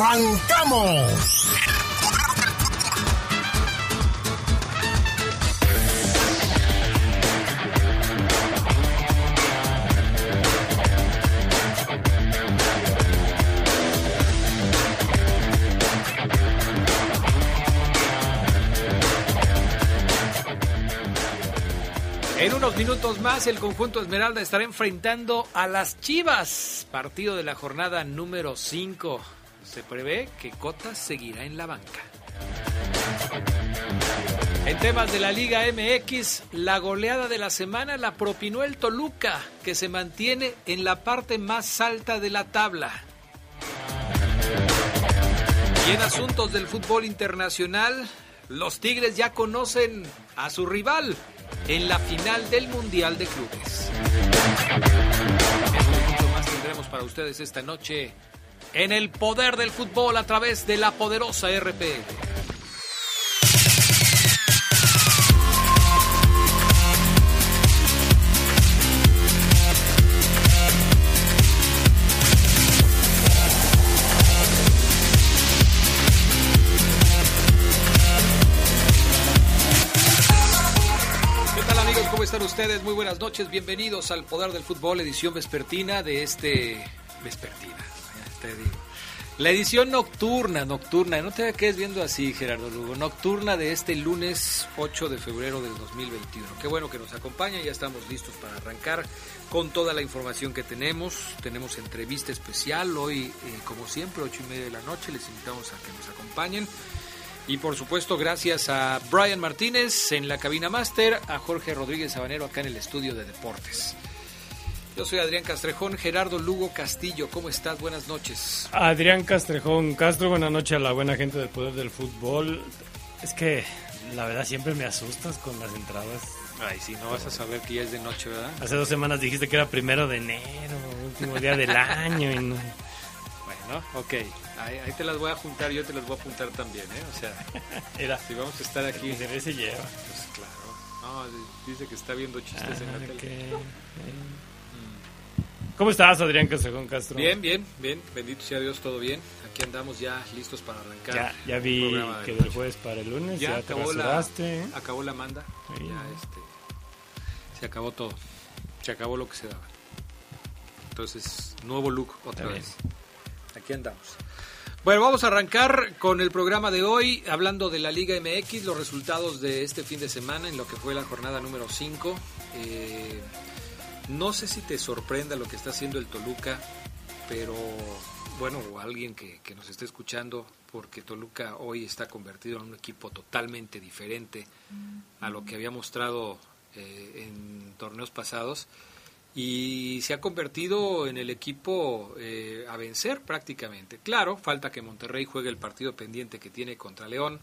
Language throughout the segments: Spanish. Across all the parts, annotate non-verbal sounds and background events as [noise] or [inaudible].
¡Arrancamos! En unos minutos más el conjunto Esmeralda estará enfrentando a las Chivas, partido de la jornada número 5. Se prevé que Cota seguirá en la banca. En temas de la Liga MX, la goleada de la semana la propinó el Toluca, que se mantiene en la parte más alta de la tabla. Y en asuntos del fútbol internacional, los Tigres ya conocen a su rival en la final del Mundial de Clubes. Mucho más tendremos para ustedes esta noche en el poder del fútbol a través de la poderosa RPL. ¿Qué tal amigos? ¿Cómo están ustedes? Muy buenas noches. Bienvenidos al Poder del Fútbol, edición vespertina de este... Vespertina, te digo. La edición nocturna, nocturna, no te quedes viendo así, Gerardo Lugo, nocturna de este lunes 8 de febrero del 2021. Qué bueno que nos acompaña, ya estamos listos para arrancar con toda la información que tenemos. Tenemos entrevista especial hoy, eh, como siempre, 8 y media de la noche. Les invitamos a que nos acompañen. Y por supuesto, gracias a Brian Martínez en la cabina máster, a Jorge Rodríguez Sabanero acá en el estudio de deportes. Yo soy Adrián Castrejón, Gerardo Lugo Castillo, ¿cómo estás? Buenas noches. Adrián Castrejón Castro, buenas noches a la buena gente del Poder del Fútbol. Es que la verdad siempre me asustas con las entradas. Ay, si no vas a saber que ya es de noche, ¿verdad? Hace dos semanas dijiste que era primero de enero, último día del año. Y no. Bueno, ok. Ahí, ahí te las voy a juntar, yo te las voy a apuntar también, ¿eh? O sea, [laughs] Era, si vamos a estar aquí, se se lleva. pues claro. No, dice que está viendo chistes en la Ah, tele. ¿Cómo estás, Adrián Castrejón Castro? Bien, bien, bien. Bendito sea Dios, todo bien. Aquí andamos ya listos para arrancar. Ya, ya vi de que del jueves para el lunes Ya ya, te acabó la, rasuraste. ¿eh? acabó la manda. Sí. Ya este, se acabó todo. Se acabó lo que se daba. Entonces, nuevo look otra Está vez. Aquí andamos. Bueno, vamos a arrancar con el programa de hoy, hablando de la Liga MX, los resultados de este fin de semana en lo que fue la jornada número 5. Eh, no sé si te sorprenda lo que está haciendo el Toluca, pero bueno, o alguien que, nos esté escuchando, porque Toluca hoy está convertido en un equipo totalmente diferente a lo que había mostrado eh, en torneos pasados y se ha convertido en el equipo eh, a vencer prácticamente. Claro, falta que Monterrey juegue el partido pendiente que tiene contra León,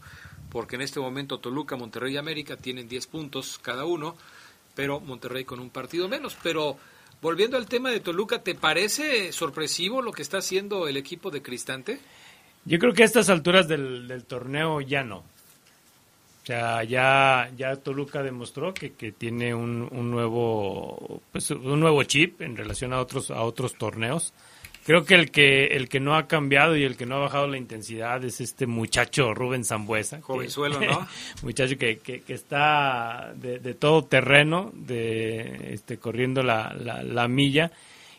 porque en este momento Toluca, Monterrey y América tienen 10 puntos cada uno, pero Monterrey con un partido menos. Pero volviendo al tema de Toluca, ¿te parece sorpresivo lo que está haciendo el equipo de Cristante? Yo creo que a estas alturas del, torneo ya no. O sea, ya, ya Toluca demostró que, que tiene un, un nuevo pues, un nuevo chip en relación a otros a otros torneos. Creo que el que el que no ha cambiado y el que no ha bajado la intensidad es este muchacho Rubén Zambuesa. que- Jovenzuelo, ¿no? [laughs] muchacho que, que, que está de, de todo terreno, de este corriendo la, la, la milla.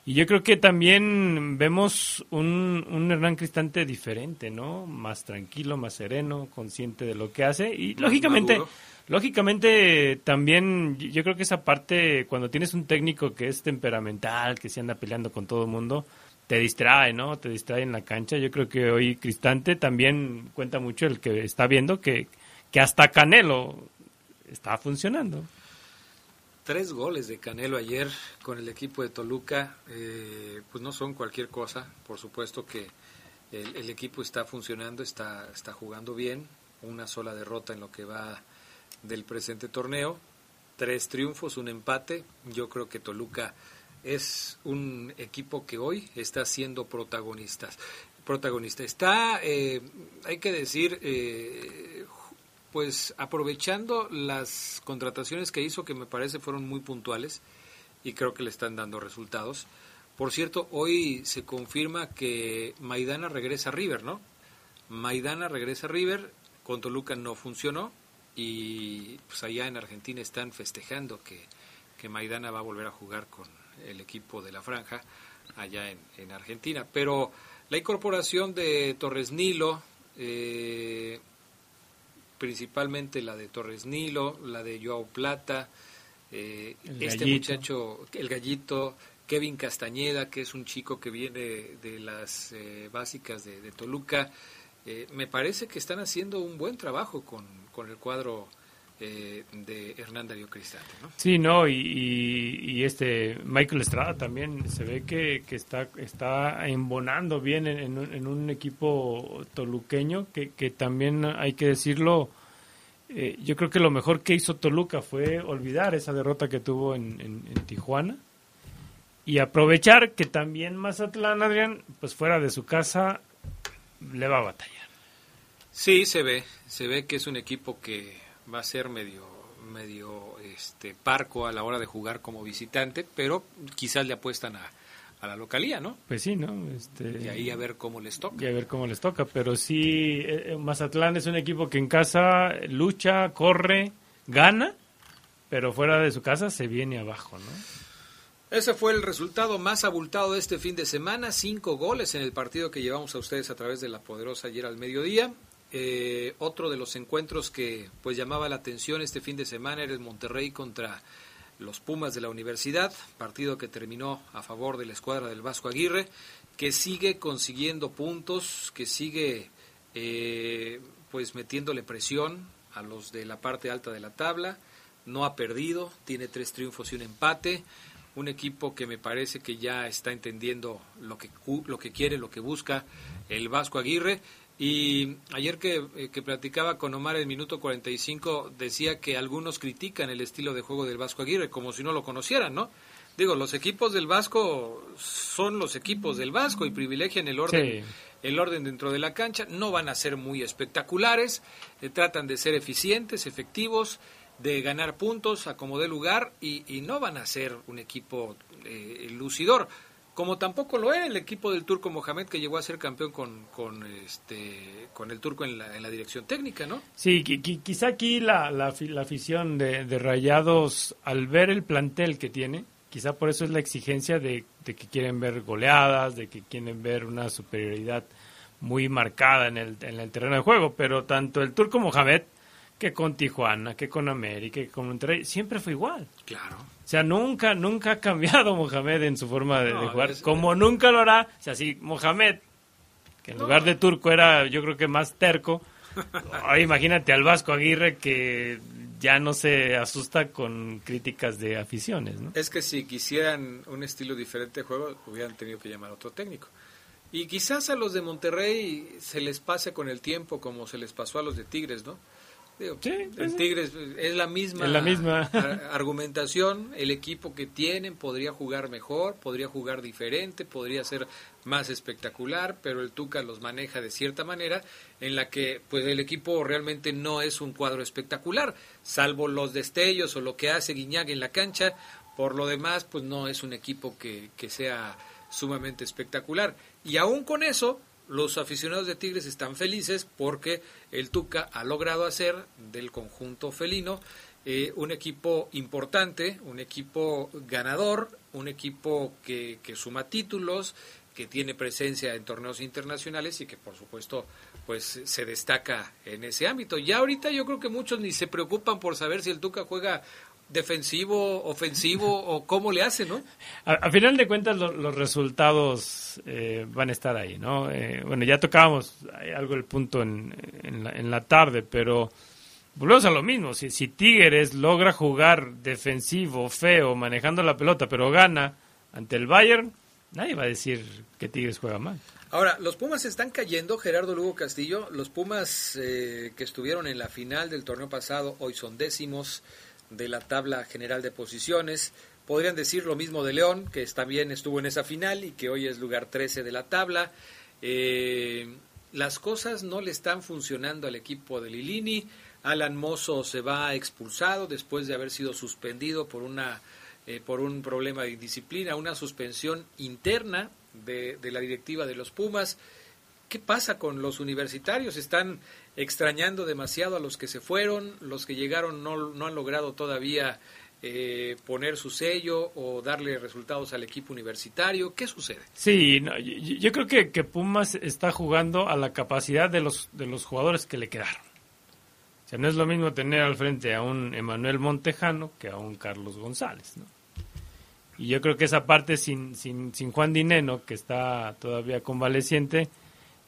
Y yo creo que también vemos un, un Hernán Cristante diferente, ¿no? Más tranquilo, más sereno, consciente de lo que hace. Y Más lógicamente, maduro. lógicamente también yo creo que esa parte, cuando tienes un técnico que es temperamental, que se anda peleando con todo el mundo, te distrae, ¿no? Te distrae en la cancha. Yo creo que hoy Cristante también cuenta mucho el que está viendo que, que hasta Canelo está funcionando. Tres goles de Canelo ayer con el equipo de Toluca, eh, pues no son cualquier cosa, por supuesto que El, equipo está funcionando, está, está jugando bien. Una sola derrota en lo que va del presente torneo. Tres triunfos, un empate. Yo creo que Toluca es un equipo que hoy está siendo protagonistas. Protagonista. Está, eh, hay que decir, eh, pues aprovechando las contrataciones que hizo, que me parece fueron muy puntuales y creo que le están dando resultados. Por cierto, hoy se confirma que Maidana regresa a River, ¿no? Maidana regresa a River, con Toluca no funcionó y pues allá en Argentina están festejando que, que Maidana va a volver a jugar con el equipo de la franja allá en, Argentina. Pero la incorporación de Torres Nilo, eh, principalmente la de Torres Nilo, la de Joao Plata, eh, este muchacho, el gallito, Kevin Castañeda, que es un chico que viene de las eh, básicas de, Toluca. Eh, me parece que están haciendo un buen trabajo con, el cuadro eh, de Hernán Darío Cristante. ¿no? Sí, no, y, este Michael Estrada también se ve que, está, está embonando bien en, un, equipo toluqueño que, que también hay que decirlo. yo creo que lo mejor que hizo Toluca fue olvidar esa derrota que tuvo en Tijuana y aprovechar que también Mazatlán, Adrián, pues fuera de su casa, le va a batallar. Sí, se ve, se ve que es un equipo que va a ser medio medio este parco a la hora de jugar como visitante, pero quizás le apuestan a, a la localía, ¿no? Pues sí, ¿no? Este, y ahí a ver cómo les toca. Y a ver cómo les toca, pero sí, eh, eh, Mazatlán es un equipo que en casa lucha, corre, gana, pero fuera de su casa se viene abajo, ¿no? Ese fue el resultado más abultado de este fin de semana, cinco goles en el partido que llevamos a ustedes a través de la poderosa ayer al mediodía. Eh, otro de los encuentros que pues llamaba la atención este fin de semana era el Monterrey contra los Pumas de la Universidad, partido que terminó a favor de la escuadra del Vasco Aguirre, que sigue consiguiendo puntos, que sigue eh, pues metiéndole presión a los de la parte alta de la tabla, no ha perdido, tiene tres triunfos y un empate un equipo que me parece que ya está entendiendo lo que, lo que quiere, lo que busca el Vasco Aguirre. Y ayer que, eh, que, platicaba con Omar el minuto 45, decía que algunos critican el estilo de juego del Vasco Aguirre, como si no lo conocieran, ¿no? Digo, los equipos del Vasco son los equipos del Vasco y privilegian el orden, el orden dentro de la cancha. No van a ser muy espectaculares, eh, tratan de ser eficientes, efectivos, de ganar puntos a como dé lugar y, no van a ser un equipo eh, lucidor como tampoco lo era el equipo del turco Mohamed que llegó a ser campeón con, con, este, con el turco en la, en la dirección técnica, ¿no? Sí, quizá aquí la, la, afición de, de, Rayados, al ver el plantel que tiene, quizá por eso es la exigencia de, de, que quieren ver goleadas, de que quieren ver una superioridad muy marcada en el, en el terreno de juego, pero tanto el turco Mohamed que con Tijuana, que con América, que con Monterrey, siempre fue igual. Claro. O sea, nunca, nunca ha cambiado [laughs] Mohamed en su forma de, jugar, como nunca lo hará. O sea, si Mohamed, que en lugar de turco era yo creo que más terco, [laughs] imagínate al Vasco Aguirre que ya no se asusta con críticas de aficiones, ¿no? Es que si quisieran un estilo diferente de juego, hubieran tenido que llamar a otro técnico. Y quizás a los de Monterrey se les pase con el tiempo como se les pasó a los de Tigres, ¿no? El Tigres es la misma, la misma. [laughs] argumentación. El equipo que tienen podría jugar mejor, podría jugar diferente, podría ser más espectacular, pero el Tuca los maneja de cierta manera en la que pues el equipo realmente no es un cuadro espectacular, salvo los destellos o lo que hace Guiñac en la cancha. Por lo demás, pues no es un equipo que, que sea sumamente espectacular. Y aún con eso, los aficionados de Tigres están felices porque el Tuca ha logrado hacer del conjunto felino eh, un equipo importante, un equipo ganador, un equipo que, que, suma títulos, que tiene presencia en torneos internacionales y que por supuesto pues se destaca en ese ámbito. Ya ahorita yo creo que muchos ni se preocupan por saber si el Tuca juega defensivo, ofensivo o cómo le hace, ¿no? A, final de cuentas los resultados eh, van a estar ahí, ¿no? Eh, bueno, ya tocábamos algo el punto en, en, la, tarde, pero volvemos a lo mismo. Si, si Tigres logra jugar defensivo, feo, manejando la pelota, pero gana ante el Bayern, nadie va a decir que Tigres juega mal. Ahora, los Pumas están cayendo, Gerardo Lugo Castillo. Los Pumas eh, que estuvieron en la final del torneo pasado, hoy son décimos de la tabla general de posiciones. Podrían decir lo mismo de León, que también estuvo en esa final y que hoy es lugar 13 de la tabla. Eh, las cosas no le están funcionando al equipo de Lilini. Alan Mozo se va expulsado después de haber sido suspendido por una eh, por un problema de disciplina, una suspensión interna de, de, la directiva de los Pumas. ¿Qué pasa con los universitarios? ¿Están extrañando demasiado a los que se fueron? ¿Los que llegaron no, no han logrado todavía eh, poner su sello o darle resultados al equipo universitario? ¿Qué sucede? Sí, yo, creo que, que, Pumas está jugando a la capacidad de los, de los jugadores que le quedaron. O sea, no es lo mismo tener al frente a un Emanuel Montejano que a un Carlos González. Y yo creo que esa parte sin, sin, sin Juan Dineno, que está todavía convaleciente,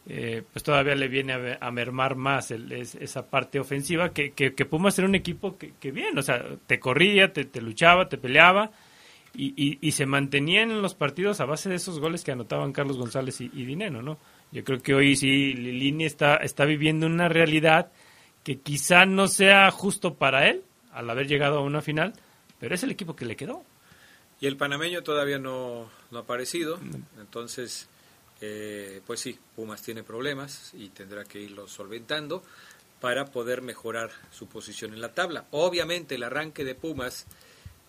eh, pues todavía le viene a, a mermar más el, es, esa parte ofensiva, que, que, que, Pumas era un equipo que, que bien, o sea, te corría, te, te luchaba, te peleaba, y, y, y, se mantenía en los partidos a base de esos goles que anotaban Carlos González y, y Dineno, ¿no? Yo creo que hoy sí Lilini está, está viviendo una realidad que quizá no sea justo para él al haber llegado a una final, pero es el equipo que le quedó. Y el panameño todavía no, no ha aparecido, entonces, eh, pues sí, Pumas tiene problemas y tendrá que irlos solventando para poder mejorar su posición en la tabla. Obviamente el arranque de Pumas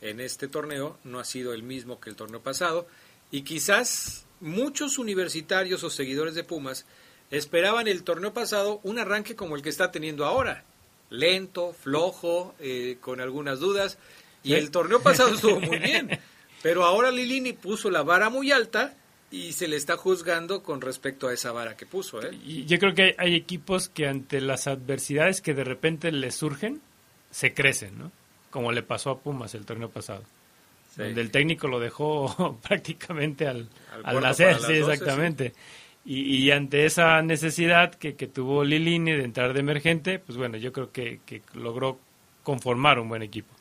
en este torneo no ha sido el mismo que el torneo pasado y quizás muchos universitarios o seguidores de Pumas esperaban el torneo pasado un arranque como el que está teniendo ahora, lento, flojo, eh, con algunas dudas, y el torneo pasado estuvo muy bien. [laughs] Pero ahora Lilini puso la vara muy alta y se le está juzgando con respecto a esa vara que puso. ¿eh? Y yo creo que hay equipos que ante las adversidades que de repente les surgen, se crecen, ¿no? Como le pasó a Pumas el torneo pasado. Sí. Donde el técnico lo dejó [laughs] prácticamente al, al, al nacer, sí, 12, exactamente. Sí. Y, y, ante esa necesidad que, que, tuvo Lilini de entrar de emergente, pues bueno, yo creo que, que logró conformar un buen equipo.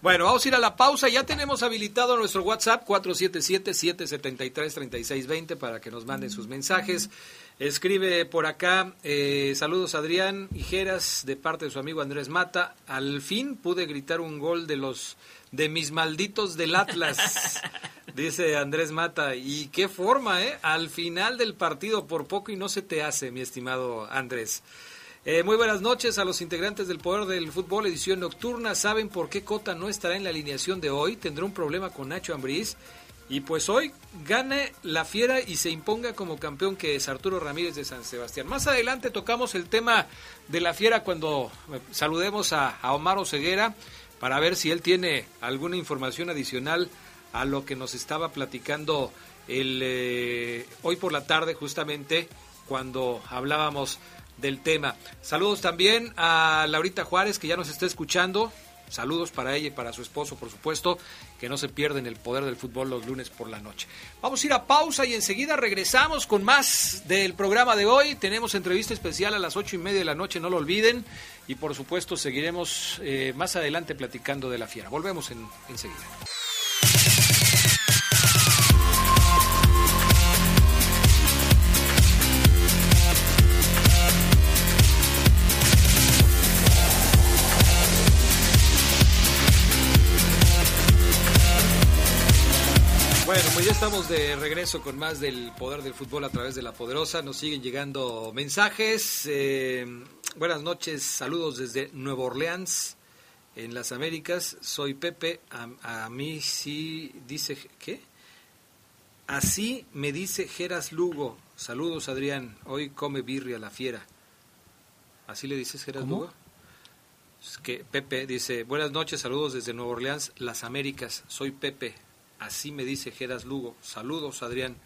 Bueno, vamos a ir a la pausa. Ya tenemos habilitado nuestro WhatsApp 477-773-3620 para que nos manden sus mensajes. Escribe por acá, eh, saludos Adrián Hijeras de parte de su amigo Andrés Mata. Al fin pude gritar un gol de los de mis malditos del Atlas, [laughs] dice Andrés Mata. Y qué forma, ¿eh? Al final del partido, por poco y no se te hace, mi estimado Andrés. Eh, muy buenas noches a los integrantes del Poder del Fútbol, edición nocturna. ¿Saben por qué Cota no estará en la alineación de hoy? Tendrá un problema con Nacho Ambriz. Y pues hoy gane la fiera y se imponga como campeón que es Arturo Ramírez de San Sebastián. Más adelante tocamos el tema de la fiera cuando eh, saludemos a, Omar Oseguera para ver si él tiene alguna información adicional a lo que nos estaba platicando el, eh, hoy por la tarde justamente cuando hablábamos del tema. Saludos también a Laurita Juárez, que ya nos está escuchando. Saludos para ella y para su esposo, por supuesto, que no se pierden el poder del fútbol los lunes por la noche. Vamos a ir a pausa y enseguida regresamos con más del programa de hoy. Tenemos entrevista especial a las ocho y media de la noche, no lo olviden. Y por supuesto seguiremos eh, más adelante platicando de la fiera. Volvemos en, enseguida. Pues ya estamos de regreso con más del poder del fútbol a través de la poderosa. Nos siguen llegando mensajes. Eh, buenas noches, saludos desde Nueva Orleans, en las Américas. Soy Pepe. A, a mí sí dice ¿qué? Así me dice Geras Lugo. Saludos, Adrián. Hoy come birria la fiera. ¿Así le dices, Geras ¿Cómo? Lugo? Es que Pepe dice, buenas noches, saludos desde Nueva Orleans, las Américas. Soy Pepe. Así me dice Geras Lugo. Saludos, Adrián.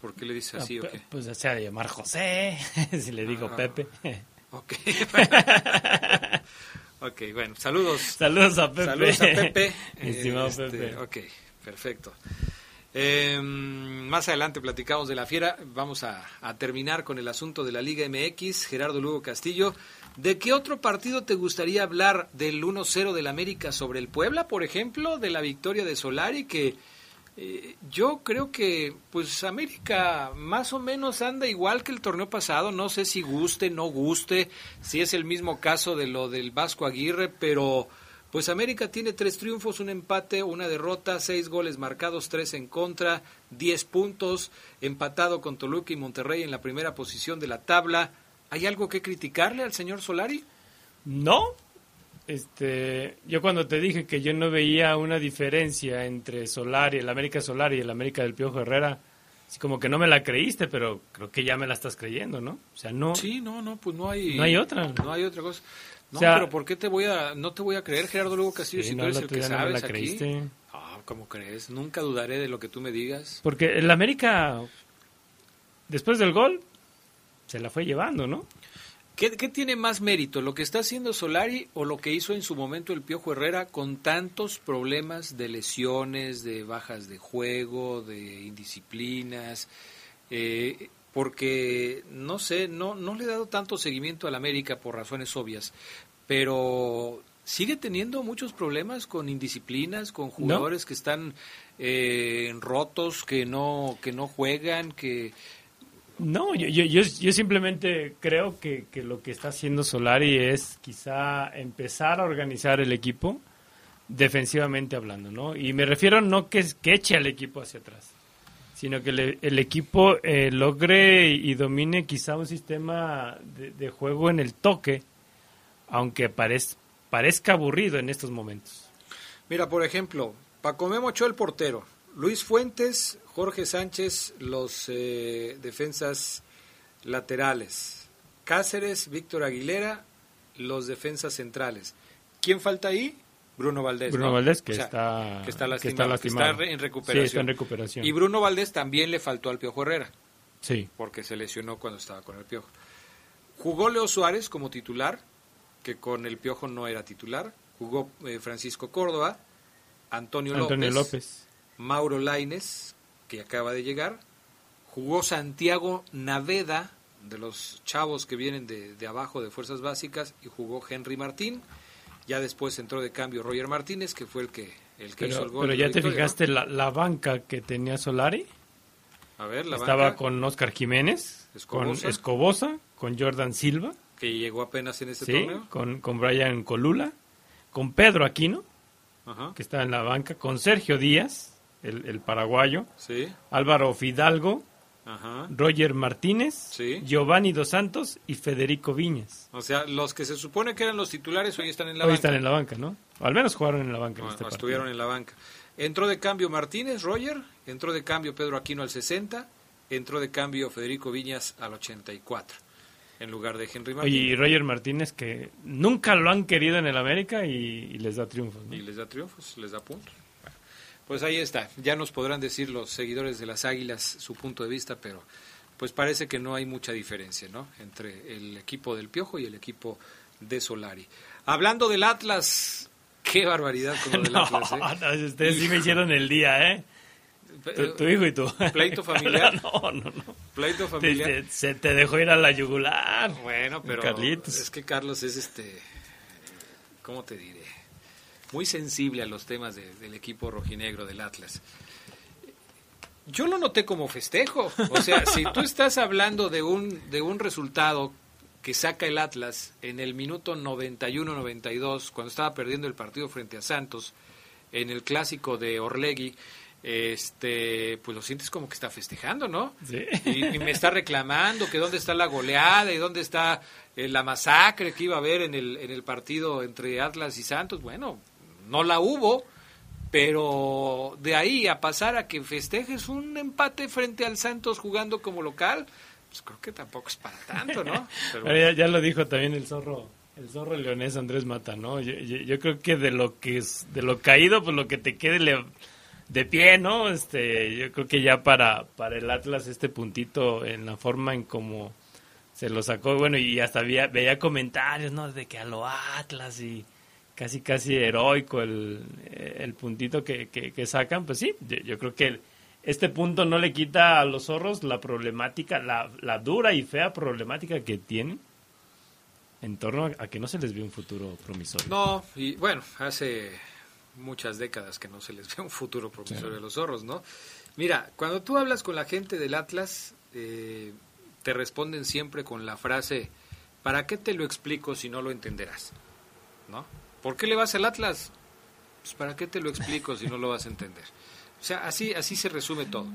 ¿Por qué le dice así no, o qué? Pues se ha de llamar José, [laughs] si le digo ah, Pepe. Ok. [laughs] ok, bueno, saludos. Saludos a Pepe. Saludos a Pepe. [laughs] Estimado este, Pepe. Ok, perfecto. Eh, más adelante platicamos de la fiera. Vamos a, a, terminar con el asunto de la Liga MX. Gerardo Lugo Castillo. ¿De qué otro partido te gustaría hablar del 1-0 del América sobre el Puebla, por ejemplo? De la victoria de Solari, que Eh, yo creo que pues América más o menos anda igual que el torneo pasado, no sé si guste, no guste, si es el mismo caso de lo del Vasco Aguirre, pero pues América tiene tres triunfos, un empate, una derrota, seis goles marcados, tres en contra, diez puntos, empatado con Toluca y Monterrey en la primera posición de la tabla. ¿Hay algo que criticarle al señor Solari? No, este, yo cuando te dije que yo no veía una diferencia entre Solari, el América Solari y el América del Piojo Herrera, así como que no me la creíste, pero creo que ya me la estás creyendo, ¿no? O sea, no. Sí, no, no, pues no hay. No hay otra. No hay otra cosa. No, pero ¿por qué te voy a, no te voy a creer, Gerardo Lugo Castillo, si tú eres el que sabes aquí? Ah, ¿cómo crees? Nunca dudaré de lo que tú me digas. Porque el América, después del gol, se la fue llevando, ¿no? ¿Qué, tiene más mérito, lo que está haciendo Solari o lo que hizo en su momento el Piojo Herrera con tantos problemas de lesiones, de bajas de juego, de indisciplinas? Eh, porque, no sé, no, no le he dado tanto seguimiento al América por razones obvias, pero sigue teniendo muchos problemas con indisciplinas, con jugadores que están eh, rotos, que no, que no juegan, que no, yo, yo, yo, simplemente creo que, que, lo que está haciendo Solari es quizá empezar a organizar el equipo defensivamente hablando, ¿no? Y me refiero no que, eche al equipo hacia atrás, sino que el equipo eh, logre y domine quizá un sistema de, juego en el toque, aunque parezca aburrido en estos momentos. Mira, por ejemplo, Paco Memo el portero, Luis Fuentes, Jorge Sánchez, los eh, defensas laterales. Cáceres, Víctor Aguilera, los defensas centrales. ¿Quién falta ahí? Bruno Valdés. Bruno Valdés, que, está, que, está, lastimado, que está en recuperación. está en recuperación. Y Bruno Valdés también le faltó al Piojo Herrera. Sí. Porque se lesionó cuando estaba con el Piojo. Jugó Leo Suárez como titular, que con el Piojo no era titular. Jugó eh, Francisco Córdoba, Antonio, Antonio López Mauro Laines, que acaba de llegar. Jugó Santiago Naveda, de los chavos que vienen de, abajo de Fuerzas Básicas, y jugó Henry Martín. Ya después entró de cambio Roger Martínez, que fue el que, el que hizo el gol. Pero ya te fijaste la, banca que tenía Solari. A ver, la Estaba con Oscar Jiménez, con Escobosa, con Jordan Silva. Que llegó apenas en ese sí, torneo. Con, con Brian Colula, con Pedro Aquino, que está en la banca, con Sergio Díaz, el, paraguayo, sí. Álvaro Fidalgo, Roger Martínez, Giovanni Dos Santos y Federico Viñas. O sea, los que se supone que eran los titulares hoy están en la banca. Hoy están en la banca, ¿no? O al menos jugaron en la banca. Este estuvieron en la banca. Entró de cambio Martínez, Roger, entró de cambio Pedro Aquino al 60, entró de cambio Federico Viñas al 84 en lugar de Henry Martínez. y Roger Martínez que nunca lo han querido en el América y, les da triunfos. Y les da triunfos, les da puntos. Pues ahí está, ya nos podrán decir los seguidores de las Águilas su punto de vista, pero pues parece que no hay mucha diferencia, ¿no? Entre el equipo del Piojo y el equipo de Solari. Hablando del Atlas, qué barbaridad con lo del [laughs] Atlas, ¿eh? ustedes sí me hicieron el día, ¿eh? Tu, hijo y tú. ¿Pleito [laughs] familiar? no, no, no. ¿Pleito familiar? se te dejó ir a la yugular. Bueno, pero es que Carlos es este, ¿cómo te diré? Muy sensible a los temas del equipo rojinegro del Atlas. Yo lo noté como festejo. O sea, si tú estás hablando de un, de un resultado que saca el Atlas en el minuto 91-92, cuando estaba perdiendo el partido frente a Santos, en el clásico de Orlegui, este, pues lo sientes como que está festejando, ¿no? Sí. Y, me está reclamando que dónde está la goleada y dónde está eh, la masacre que iba a haber en el, en el partido entre Atlas y Santos. Bueno, no la hubo, pero de ahí a pasar a que festejes un empate frente al Santos jugando como local, pues creo que tampoco es para tanto, ¿no? [laughs] ya, lo dijo también el zorro, el zorro leonés Andrés Mata, ¿no? Yo, creo que de lo que es, de lo caído, pues lo que te quede de pie, ¿no? Este, yo creo que ya para, para el Atlas este puntito en la forma en como se lo sacó, bueno, y hasta veía comentarios, ¿no? De que a lo Atlas y casi casi heroico el, el puntito que, que, sacan, pues sí, yo, creo que este punto no le quita a los zorros la problemática, la, la dura y fea problemática que tienen en torno a, que no se les ve un futuro promisorio. No, y bueno, hace muchas décadas que no se les [laughs] ve un futuro promisorio a los zorros, ¿no? Mira, cuando tú hablas con la gente del Atlas, eh, te responden siempre con la frase, ¿para qué te lo explico si no lo entenderás? ¿No? ¿Por qué le vas al Atlas? Pues ¿para qué te lo explico si no lo vas a entender? O sea, así, así se resume todo.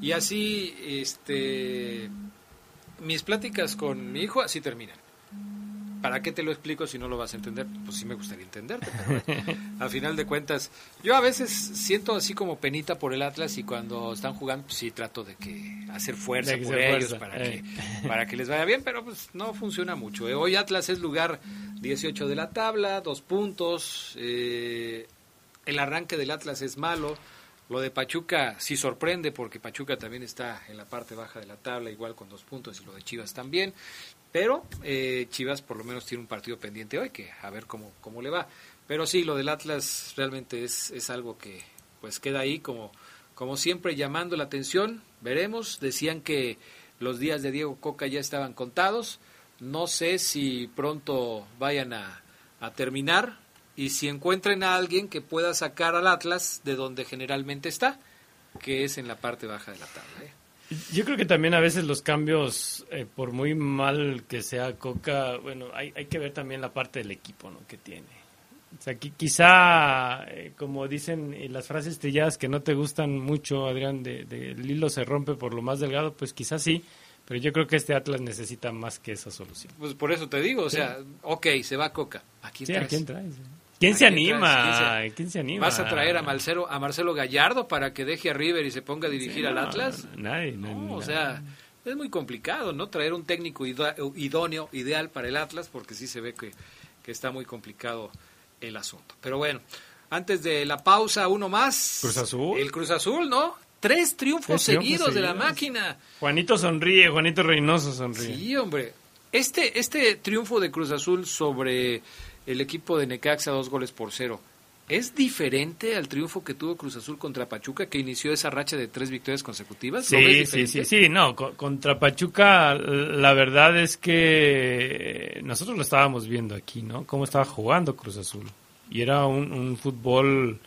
Y así, este, mis pláticas con mi hijo así terminan. ¿Para qué te lo explico si no lo vas a entender? Pues sí me gustaría entenderte, pero al [laughs] final de cuentas, yo a veces siento así como penita por el Atlas y cuando están jugando, pues sí trato de que hacer fuerza por ellos para, que, eh. [laughs] para que les vaya bien, pero pues no funciona mucho. ¿eh? Hoy Atlas es lugar 18 de la tabla, dos puntos, eh, el arranque del Atlas es malo, lo de Pachuca sí sorprende porque Pachuca también está en la parte baja de la tabla, igual con dos puntos, y lo de Chivas también. Pero eh, Chivas por lo menos tiene un partido pendiente hoy, que a ver cómo, cómo le va. Pero sí, lo del Atlas realmente es, es algo que pues queda ahí como, como siempre llamando la atención. Veremos, decían que los días de Diego Coca ya estaban contados. No sé si pronto vayan a, a terminar y si encuentren a alguien que pueda sacar al Atlas de donde generalmente está, que es en la parte baja de la tabla. ¿eh? Yo creo que también a veces los cambios, eh, por muy mal que sea Coca, bueno, hay, hay que ver también la parte del equipo ¿no? que tiene. O sea, quizá, eh, como dicen las frases trilladas que no te gustan mucho, Adrián, de, de, el hilo se rompe por lo más delgado, pues quizás sí, pero yo creo que este Atlas necesita más que esa solución. Pues por eso te digo, o sea, ok, se va Coca. ¿A quién sí, traes? ¿a quién traes? ¿Quién se, anima? ¿Quién se, anima? ¿Vas a traer a Marcelo, a Marcelo Gallardo para que deje a River y se ponga a dirigir sí, al Atlas? Nadie, no, o sea, es muy complicado, ¿no? Traer un técnico idóneo, ideal para el Atlas, porque sí se ve que, que está muy complicado el asunto. Pero bueno, antes de la pausa, uno más. Cruz Azul. El Cruz Azul, ¿no? Tres triunfos, Tres seguidos, triunfos de la seguidos. máquina. Juanito sonríe, Juanito Reynoso sonríe. Sí, hombre. Este, este triunfo de Cruz Azul sobre el equipo de Necaxa, dos goles por cero, ¿es diferente al triunfo que tuvo Cruz Azul contra Pachuca, que inició esa racha de tres victorias consecutivas? ¿Lo ves Sí, sí, sí, sí, no, co- contra Pachuca la verdad es que nosotros lo estábamos viendo aquí, ¿no? Cómo estaba jugando Cruz Azul. Y era un, un fútbol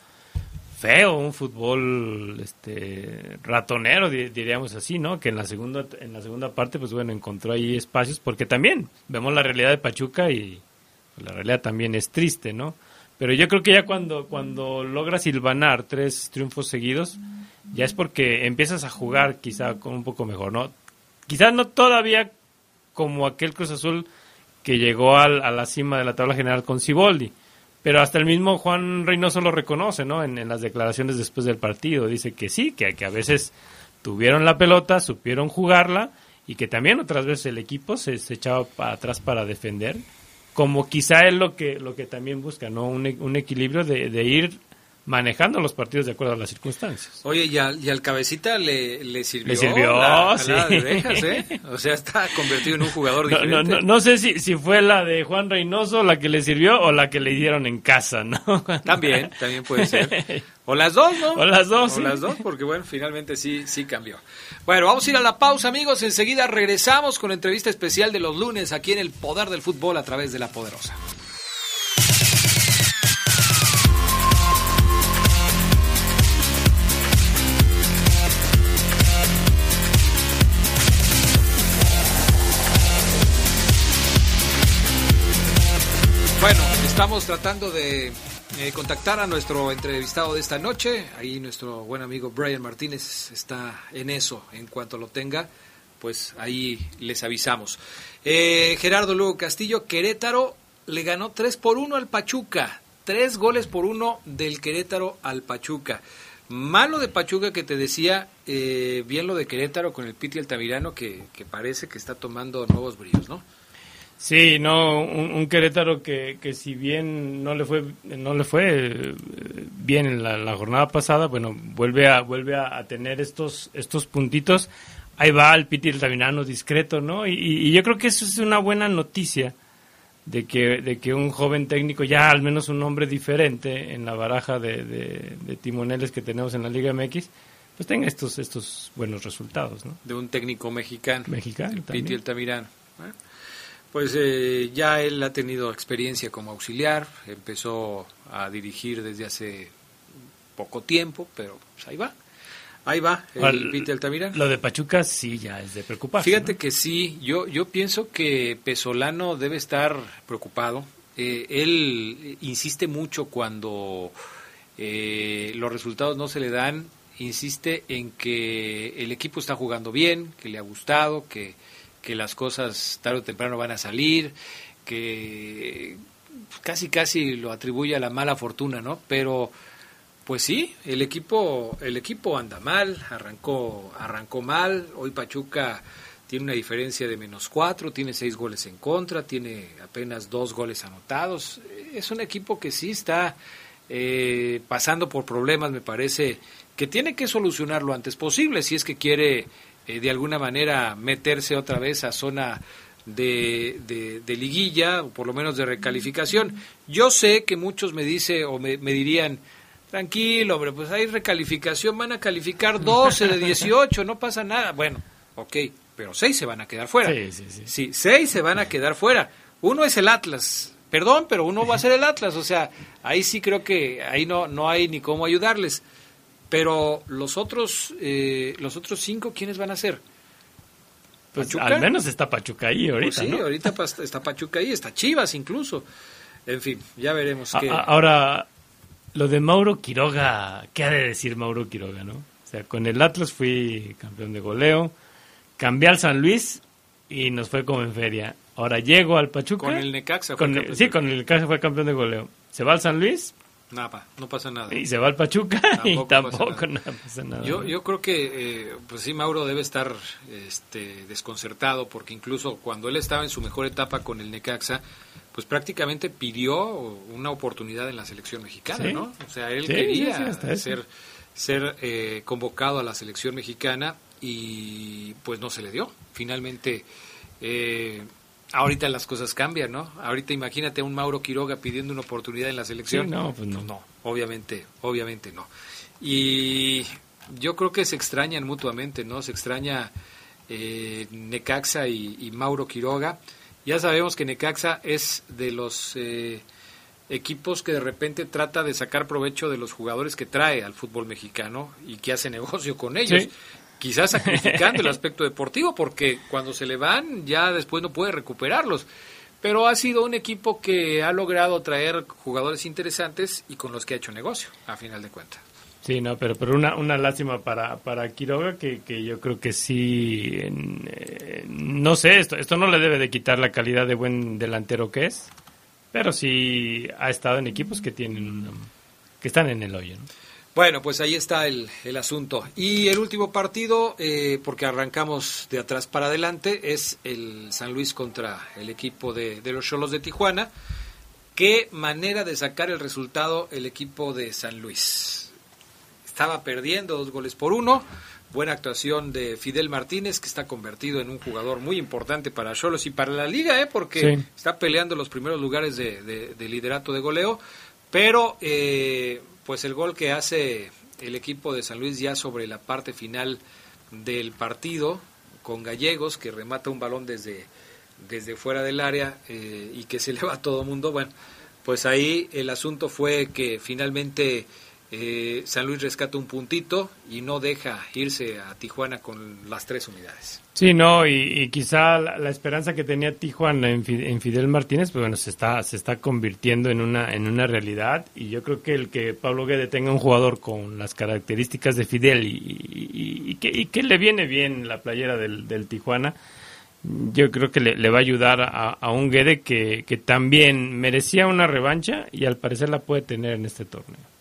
feo, un fútbol este ratonero, di- diríamos así, ¿no? Que en la segunda en la segunda parte pues bueno, encontró ahí espacios porque también vemos la realidad de Pachuca y la realidad también es triste, ¿no? Pero yo creo que ya cuando cuando logras silvanar tres triunfos seguidos, ya es porque empiezas a jugar quizá con un poco mejor, ¿no? Quizás no todavía como aquel Cruz Azul que llegó al- a la cima de la tabla general con Ciboldi. Pero hasta el mismo Juan Reynoso lo reconoce, ¿no? En, en las declaraciones después del partido. Dice que sí, que, que a veces tuvieron la pelota, supieron jugarla y que también otras veces el equipo se, se echaba para atrás para defender. Como quizá es lo que, lo que también busca, ¿no? Un, e- un equilibrio de, de ir manejando los partidos de acuerdo a las circunstancias. Oye, y al, y al cabecita le, le sirvió. Le sirvió, la sí. de ¿eh? O sea, está convertido en un jugador No, diferente. no, no, no sé si, si fue la de Juan Reynoso la que le sirvió o la que le dieron en casa, ¿no? [laughs] También, también puede ser. O las dos, ¿no? O las dos, O sí. las dos, porque bueno, finalmente sí, sí cambió. Bueno, vamos a ir a la pausa, amigos. Enseguida regresamos con la entrevista especial de los lunes aquí en el Poder del Fútbol a través de La Poderosa. Estamos tratando de eh, contactar a nuestro entrevistado de esta noche. Ahí nuestro buen amigo Brian Martínez está en eso. En cuanto lo tenga, pues ahí les avisamos. Eh, Gerardo Lugo Castillo, Querétaro le ganó 3 por 1 al Pachuca. Tres goles por uno del Querétaro al Pachuca. Malo de Pachuca que te decía, eh, bien lo de Querétaro con el Piti Altamirano que, que parece que está tomando nuevos bríos, ¿no? Sí, no, un, un Querétaro que, que si bien no le fue no le fue eh, bien en la, la jornada pasada, bueno, vuelve a vuelve a, a tener estos estos puntitos. Ahí va el Piti Altamirano discreto, ¿no? Y, y- y yo creo que eso es una buena noticia de que de que un joven técnico ya al menos un hombre diferente en la baraja de, de- de timoneles que tenemos en la Liga MX, pues tenga estos estos buenos resultados, ¿no? de un técnico mexicano. Mexicano el. Piti Altamirano. Pues eh, ya él ha tenido experiencia como auxiliar, empezó a dirigir desde hace poco tiempo, pero pues, ahí va. Ahí va el Pite Altamirano. Lo de Pachuca sí ya es de preocuparse. Fíjate que sí, yo, yo pienso que Pesolano debe estar preocupado. Eh, él insiste mucho cuando eh, los resultados no se le dan, insiste en que el equipo está jugando bien, que le ha gustado, que, que las cosas tarde o temprano van a salir, que casi casi lo atribuye a la mala fortuna, ¿no? Pero pues sí, el equipo, el equipo anda mal, arrancó, arrancó mal, hoy Pachuca tiene una diferencia de menos cuatro, tiene seis goles en contra, tiene apenas dos goles anotados. Es un equipo que sí está eh, pasando por problemas, me parece, que tiene que solucionar lo antes posible si es que quiere eh, de alguna manera meterse otra vez a zona de, de, liguilla o por lo menos de recalificación. Yo sé que muchos me dice o me, me dirían Tranquilo, hombre, pues hay recalificación, van a calificar 12 de 18, no pasa nada. Bueno, ok, pero 6 se van a quedar fuera. Sí, sí, sí. Sí, 6 se van a quedar fuera. Uno es el Atlas, perdón, pero uno va a ser el Atlas, o sea, ahí sí creo que ahí no, no hay ni cómo ayudarles. Pero los otros, eh, los otros cinco, ¿quiénes van a ser? Pues al menos está Pachuca ahí ahorita, pues sí, ahorita está Pachuca ahí, está Chivas incluso. En fin, ya veremos qué. Ahora, lo de Mauro Quiroga, ¿qué ha de decir Mauro Quiroga, no? O sea, con el Atlas fui campeón de goleo, cambié al San Luis y nos fue como en feria. Ahora llego al Pachuca. Con el Necaxa Sí, con el Necaxa fue campeón de goleo. Se va al San Luis. Nada, no pasa nada. Y se va al Pachuca y tampoco pasa nada. Yo, yo creo que, eh, pues sí, Mauro debe estar este, desconcertado porque incluso cuando él estaba en su mejor etapa con el Necaxa, pues prácticamente pidió una oportunidad en la selección mexicana, ¿no? O sea, él quería ser, ser eh, convocado a la selección mexicana y pues no se le dio. Finalmente, eh, ahorita las cosas cambian, ¿no? Ahorita imagínate a un Mauro Quiroga pidiendo una oportunidad en la selección. no, pues no. no, obviamente, obviamente no. Y yo creo que se extrañan mutuamente, ¿no? Se extraña eh, Necaxa y Mauro Quiroga ya sabemos que Necaxa es de los eh, equipos que de repente trata de sacar provecho de los jugadores que trae al fútbol mexicano y que hace negocio con ellos. Quizás sacrificando el aspecto deportivo, porque cuando se le van ya después no puede recuperarlos. Pero ha sido un equipo que ha logrado traer jugadores interesantes y con los que ha hecho negocio, a final de cuentas. Sí, no, pero, pero una, una lástima para, para Quiroga que, que yo creo que sí, eh, no sé, esto, esto no le debe de quitar la calidad de buen delantero que es, pero sí ha estado en equipos que tienen que están en el hoyo. Bueno, pues ahí está el, el asunto. Y el último partido, eh, porque arrancamos de atrás para adelante, es el San Luis contra el equipo de, de los Cholos de Tijuana. Qué manera de sacar el resultado el equipo de San Luis estaba perdiendo dos goles por uno. Buena actuación de Fidel Martínez, que está convertido en un jugador muy importante para Cholos y para la liga, ¿eh? porque está peleando los primeros lugares de, liderato de goleo. Pero, eh, pues el gol que hace el equipo de San Luis ya sobre la parte final del partido, con Gallegos, que remata un balón desde, desde fuera del área eh, y que se [laughs] le va a todo mundo. Bueno, pues ahí el asunto fue que finalmente eh, San Luis rescata un puntito y no deja irse a Tijuana con las tres unidades. Sí, no, y, quizá la, esperanza que tenía Tijuana en, Fidel Martínez, pues bueno, se está, se está convirtiendo en una, en una realidad y yo creo que el que Pablo Guede tenga un jugador con las características de Fidel y, que, le viene bien la playera del, Tijuana, yo creo que le, va a ayudar a, a un Guede que, que también merecía una revancha y al parecer la puede tener en este torneo.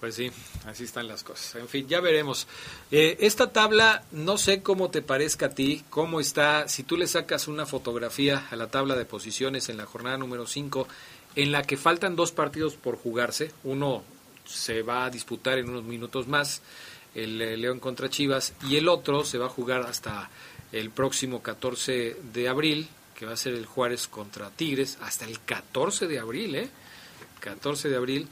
Pues sí, así están las cosas. En fin, ya veremos. Eh, esta tabla, no sé cómo te parezca a ti, cómo está, si tú le sacas una fotografía a la tabla de posiciones en la jornada número 5, en la que faltan dos partidos por jugarse, uno se va a disputar en unos minutos más, el eh, León contra Chivas, y el otro se va a jugar hasta el próximo 14 de abril, que va a ser el Juárez contra Tigres, hasta el 14 de abril, ¿eh? 14 de abril.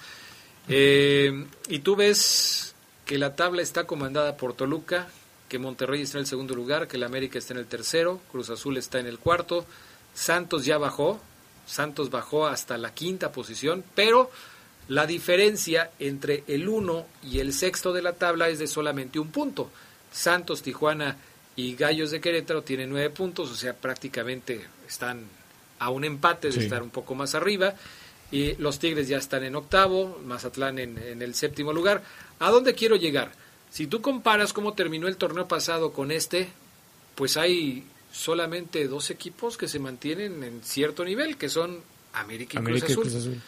Eh, y tú ves que la tabla está comandada por Toluca, que Monterrey está en el segundo lugar, que el América está en el tercero, Cruz Azul está en el cuarto, Santos ya bajó, Santos bajó hasta la quinta posición, pero La diferencia entre el 1 y el sexto de la tabla es de solamente un punto. Santos, Tijuana y Gallos de Querétaro tienen nueve puntos, o sea, prácticamente están a un empate de estar un poco más arriba. Y los Tigres ya están en octavo, Mazatlán en, en el séptimo lugar. ¿A dónde quiero llegar? Si tú comparas cómo terminó el torneo pasado con este, pues hay solamente dos equipos que se mantienen en cierto nivel, que son América y Cruz, Azul,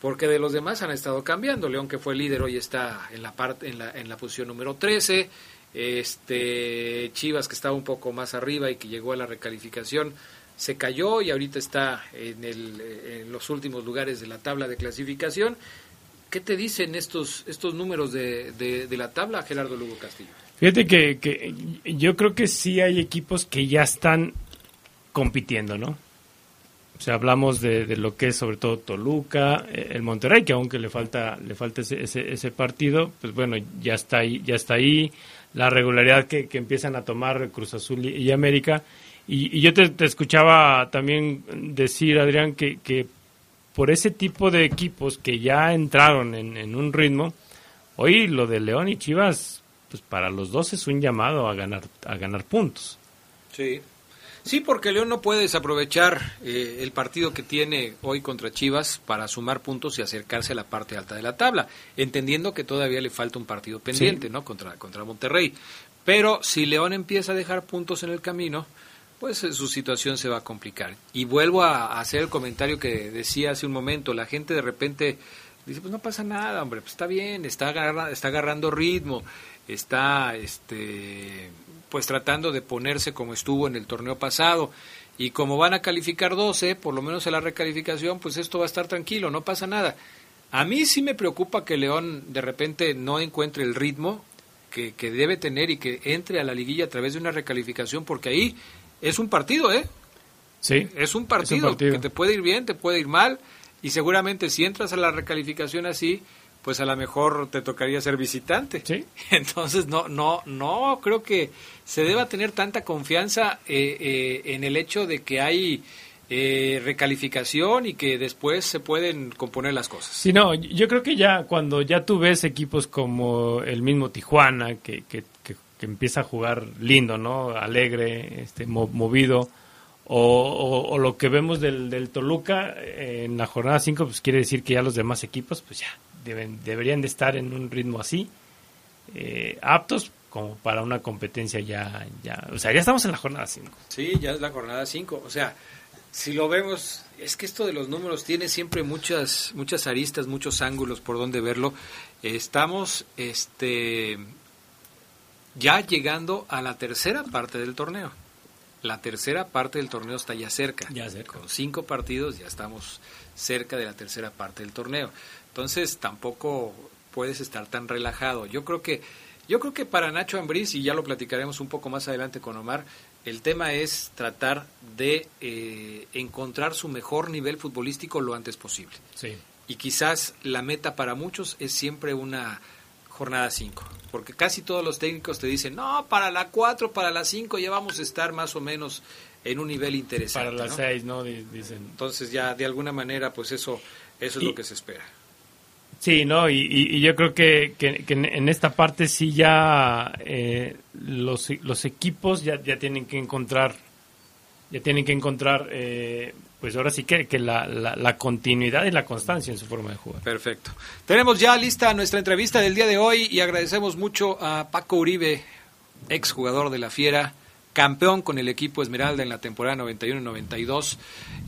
Porque de los demás han estado cambiando. León, que fue líder, hoy está en la, parte, en la, en la posición número 13. Este, Chivas, que estaba un poco más arriba y que llegó a la recalificación, se cayó y ahorita está en, el, en los últimos lugares de la tabla de clasificación. ¿Qué te dicen estos, estos números de, de, la tabla, Gerardo Lugo Castillo? Fíjate que, que, yo creo que sí hay equipos que ya están compitiendo, ¿no? O sea, hablamos de, de, lo que es sobre todo Toluca, eh, el Monterrey, que aunque le falta, le falta ese, ese, ese, partido, pues bueno, ya está ahí, ya está ahí, la regularidad que, que empiezan a tomar Cruz Azul y, América. Y, yo te, escuchaba también decir, Adrián, que, que por ese tipo de equipos que ya entraron en, en un ritmo, hoy lo de León y Chivas, pues para los dos es un llamado a ganar, a ganar puntos. Sí. Sí, porque León no puede desaprovechar eh, el partido que tiene hoy contra Chivas para sumar puntos y acercarse a la parte alta de la tabla, entendiendo que todavía le falta un partido pendiente, ¿no? Contra, contra Monterrey. Pero si León empieza a dejar puntos en el camino, pues eh, su situación se va a complicar. Y vuelvo a, hacer el comentario que decía hace un momento, la gente de repente dice, pues no pasa nada, hombre, pues está bien, está, está agarrando ritmo, está este pues tratando de ponerse como estuvo en el torneo pasado. Y como van a calificar 12, por lo menos en la recalificación, pues esto va a estar tranquilo, no pasa nada. A mí sí me preocupa que León de repente no encuentre el ritmo que, que debe tener y que entre a la liguilla a través de una recalificación, porque ahí es un partido, ¿eh? Sí. Es un partido, que te puede ir bien, te puede ir mal, y seguramente si entras a la recalificación así, pues a lo mejor te tocaría ser visitante. ¿Sí? [laughs] Entonces no, no, no creo que se deba tener tanta confianza eh, eh, en el hecho de que hay eh, recalificación y que después se pueden componer las cosas. Sí, no, yo creo que ya cuando ya tú ves equipos como el mismo Tijuana, que, que, que, empieza a jugar lindo, ¿no? Alegre, este, movido. O, o, lo que vemos del, del Toluca en la jornada 5, pues quiere decir que ya los demás equipos, pues ya deben, deberían de estar en un ritmo así, eh, aptos como para una competencia ya, ya, o sea, ya estamos en la jornada 5. Sí, ya es la jornada 5, o sea, si lo vemos, es que esto de los números tiene siempre muchas, muchas aristas, muchos ángulos por donde verlo. Estamos, este, ya llegando a la tercera parte del torneo. La tercera parte del torneo está ya cerca. Ya cerca. Con cinco partidos ya estamos cerca de la tercera parte del torneo. Entonces tampoco puedes estar tan relajado. Yo creo que yo creo que para Nacho Ambriz y ya lo platicaremos un poco más adelante con Omar, el tema es tratar de eh, encontrar su mejor nivel futbolístico lo antes posible. Sí. Y quizás la meta para muchos es siempre una jornada 5, porque casi todos los técnicos te dicen, no, para la 4, para la 5 ya vamos a estar más o menos en un nivel interesante. Para la 6, ¿no? Dicen. Entonces ya de alguna manera pues eso, eso es lo que se espera. Sí, ¿no? Y, yo creo que, que, en esta parte sí ya eh, los, los equipos ya, ya tienen que encontrar, ya tienen que encontrar, eh, pues ahora sí que, que la, la, continuidad y la constancia en su forma de jugar. Perfecto. Tenemos ya lista nuestra entrevista del día de hoy y agradecemos mucho a Paco Uribe, ex jugador de la Fiera, campeón con el equipo Esmeralda en la temporada 91-92,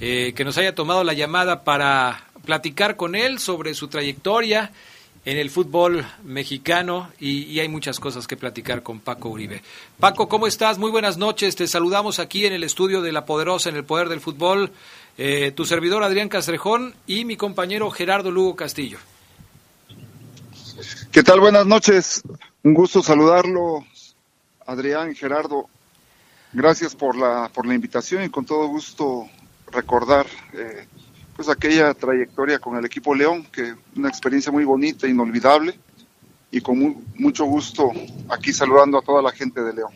eh, que nos haya tomado la llamada para platicar con él sobre su trayectoria en el fútbol mexicano y, hay muchas cosas que platicar con Paco Uribe. Paco, ¿cómo estás? Muy buenas noches. Te saludamos aquí en el estudio de La Poderosa en el Poder del Fútbol. Eh, tu servidor Adrián Castrejón y mi compañero Gerardo Lugo Castillo. ¿Qué tal? Buenas noches. Un gusto saludarlo, Adrián, Gerardo. Gracias por la, por la invitación y con todo gusto recordar eh, pues aquella trayectoria con el equipo León, que una experiencia muy bonita, inolvidable, y con mucho gusto aquí saludando a toda la gente de León.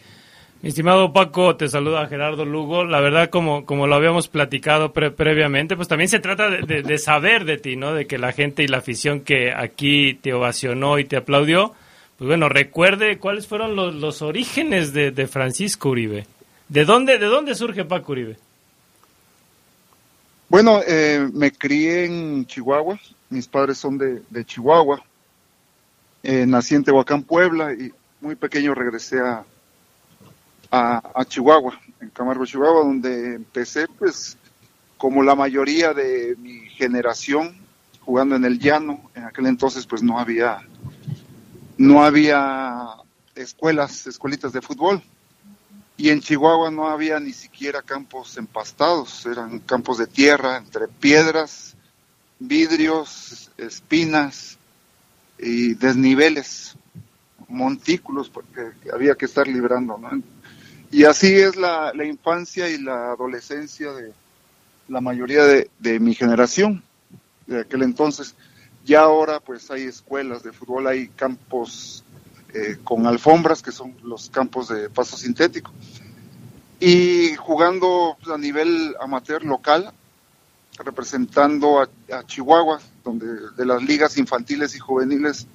Estimado Paco, te saluda Gerardo Lugo. La verdad, como, como lo habíamos platicado previamente, pues también se trata de, saber de ti, ¿no? De que la gente y la afición que aquí te ovacionó y te aplaudió, pues bueno, recuerde cuáles fueron los, orígenes de, Francisco Uribe. ¿De dónde, ¿De dónde surge Paco Uribe? Bueno, eh, me crié en Chihuahua. Mis padres son de, Chihuahua. Eh, nací en Tehuacán, Puebla, y muy pequeño regresé a, a, Chihuahua, en Camargo, Chihuahua, donde empecé pues como la mayoría de mi generación jugando en el llano. En aquel entonces pues no había no había escuelas, escuelitas de fútbol. Y en Chihuahua no había ni siquiera campos empastados, eran campos de tierra entre piedras, vidrios, espinas y desniveles, montículos, porque había que estar librando. ¿no? Y así es la, infancia y la adolescencia de la mayoría de, mi generación de aquel entonces. Ya ahora pues hay escuelas de fútbol, hay campos eh, con alfombras, que son los campos de paso sintético. Y jugando a nivel amateur local, representando a, Chihuahua, donde de las ligas infantiles y juveniles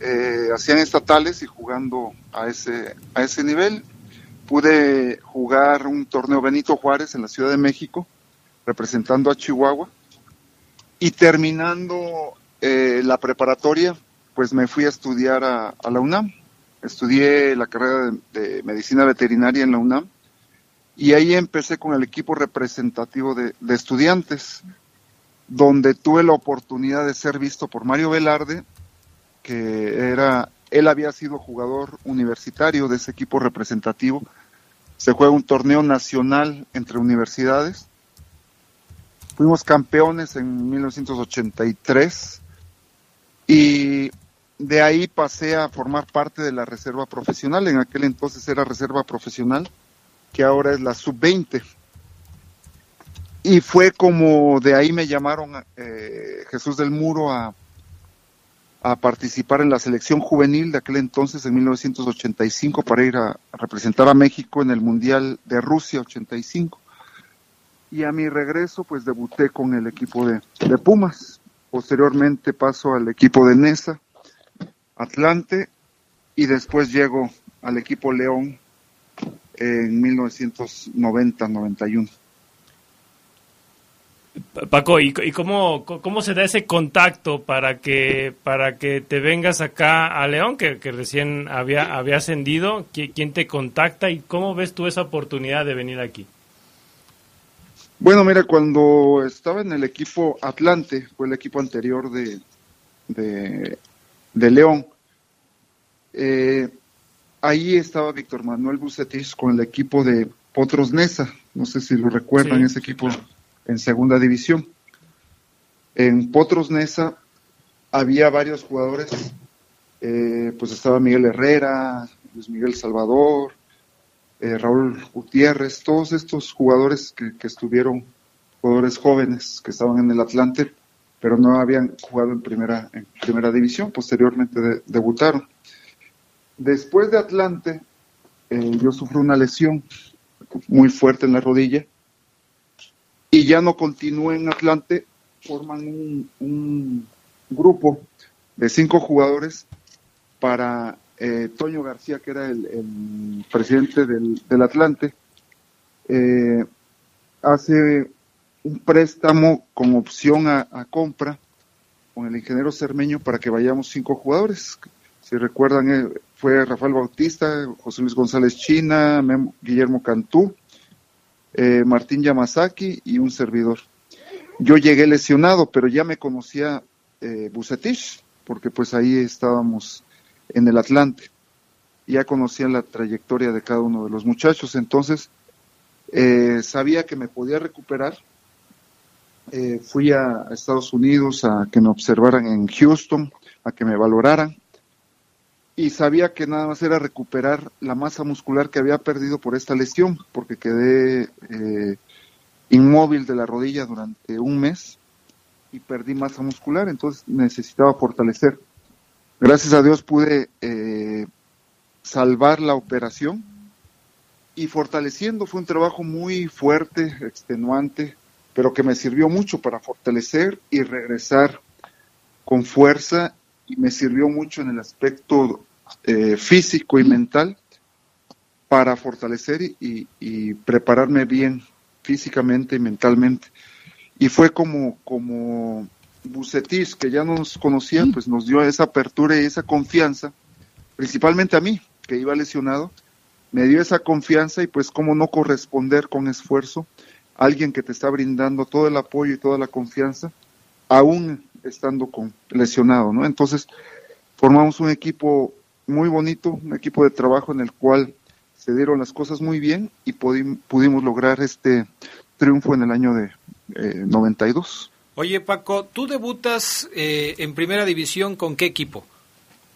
eh, hacían estatales y jugando a ese, a ese nivel pude jugar un torneo Benito Juárez en la Ciudad de México, representando a Chihuahua. Y terminando eh, la preparatoria, pues me fui a estudiar a, la UNAM. Estudié la carrera de, medicina veterinaria en la UNAM y ahí empecé con el equipo representativo de, de estudiantes, donde tuve la oportunidad de ser visto por Mario Velarde, que era él había sido jugador universitario de ese equipo representativo. Se juega un torneo nacional entre universidades. Fuimos campeones en 1983 y de ahí pasé a formar parte de la reserva profesional. En aquel entonces era reserva profesional, que ahora es la sub-20. Y fue como de ahí me llamaron eh, Jesús del Muro a, a participar en la selección juvenil de aquel entonces, en 1985, para ir a, representar a México en el Mundial de Rusia 85. Y a mi regreso, pues debuté con el equipo de, de Pumas. Posteriormente paso al equipo de Nesa, Atlante, y después llego al equipo León en 1990-91. Paco, ¿y, cómo, cómo, se da ese contacto para que para que te vengas acá a León, que, recién había, había ascendido? ¿Quién te contacta y cómo ves tú esa oportunidad de venir aquí? Bueno, mira, cuando estaba en el equipo Atlante, fue el equipo anterior de, de, León, eh, ahí estaba Víctor Manuel Bucetich con el equipo de Potros Nesa, no sé si lo recuerdan, ese equipo en segunda división. En Potros Nesa había varios jugadores, eh, pues estaba Miguel Herrera, Luis Miguel Salvador, eh, Raúl Gutiérrez, todos estos jugadores que, estuvieron, jugadores jóvenes que estaban en el Atlante, pero no habían jugado en primera, en primera división, posteriormente debutaron. Después de Atlante, eh, yo sufrí una lesión muy fuerte en la rodilla y ya no continúen en Atlante, forman un, grupo de cinco jugadores para eh, Toño García, que era el, presidente del, Atlante, eh, hace un préstamo con opción a, compra con el ingeniero Cermeño para que vayamos cinco jugadores. Si recuerdan, eh, fue Rafael Bautista, José Luis González China, Guillermo Cantú, eh, Martín Yamazaki y un servidor. Yo llegué lesionado, pero ya me conocía eh, Bucetich, porque pues ahí estábamos en el Atlante. Ya conocía la trayectoria de cada uno de los muchachos, entonces eh, sabía que me podía recuperar. Eh, fui a Estados Unidos a que me observaran en Houston, a que me valoraran y sabía que nada más era recuperar la masa muscular que había perdido por esta lesión, porque quedé eh, inmóvil de la rodilla durante un mes y perdí masa muscular, entonces necesitaba fortalecer. Gracias a Dios pude eh, salvar la operación y fortaleciendo. Fue un trabajo muy fuerte, extenuante, pero que me sirvió mucho para fortalecer y regresar con fuerza y me sirvió mucho en el aspecto eh, físico y mental para fortalecer y, y, prepararme bien físicamente y mentalmente. Y fue como, como Bucetis, que ya nos conocía, pues nos dio esa apertura y esa confianza, principalmente a mí, que iba lesionado, me dio esa confianza y pues cómo no corresponder con esfuerzo a alguien que te está brindando todo el apoyo y toda la confianza, aún estando con lesionado, ¿no? Entonces formamos un equipo muy bonito, un equipo de trabajo en el cual se dieron las cosas muy bien y pudimos lograr este triunfo en el año de 92. Eh, Oye Paco, tú debutas eh, en primera división con qué equipo?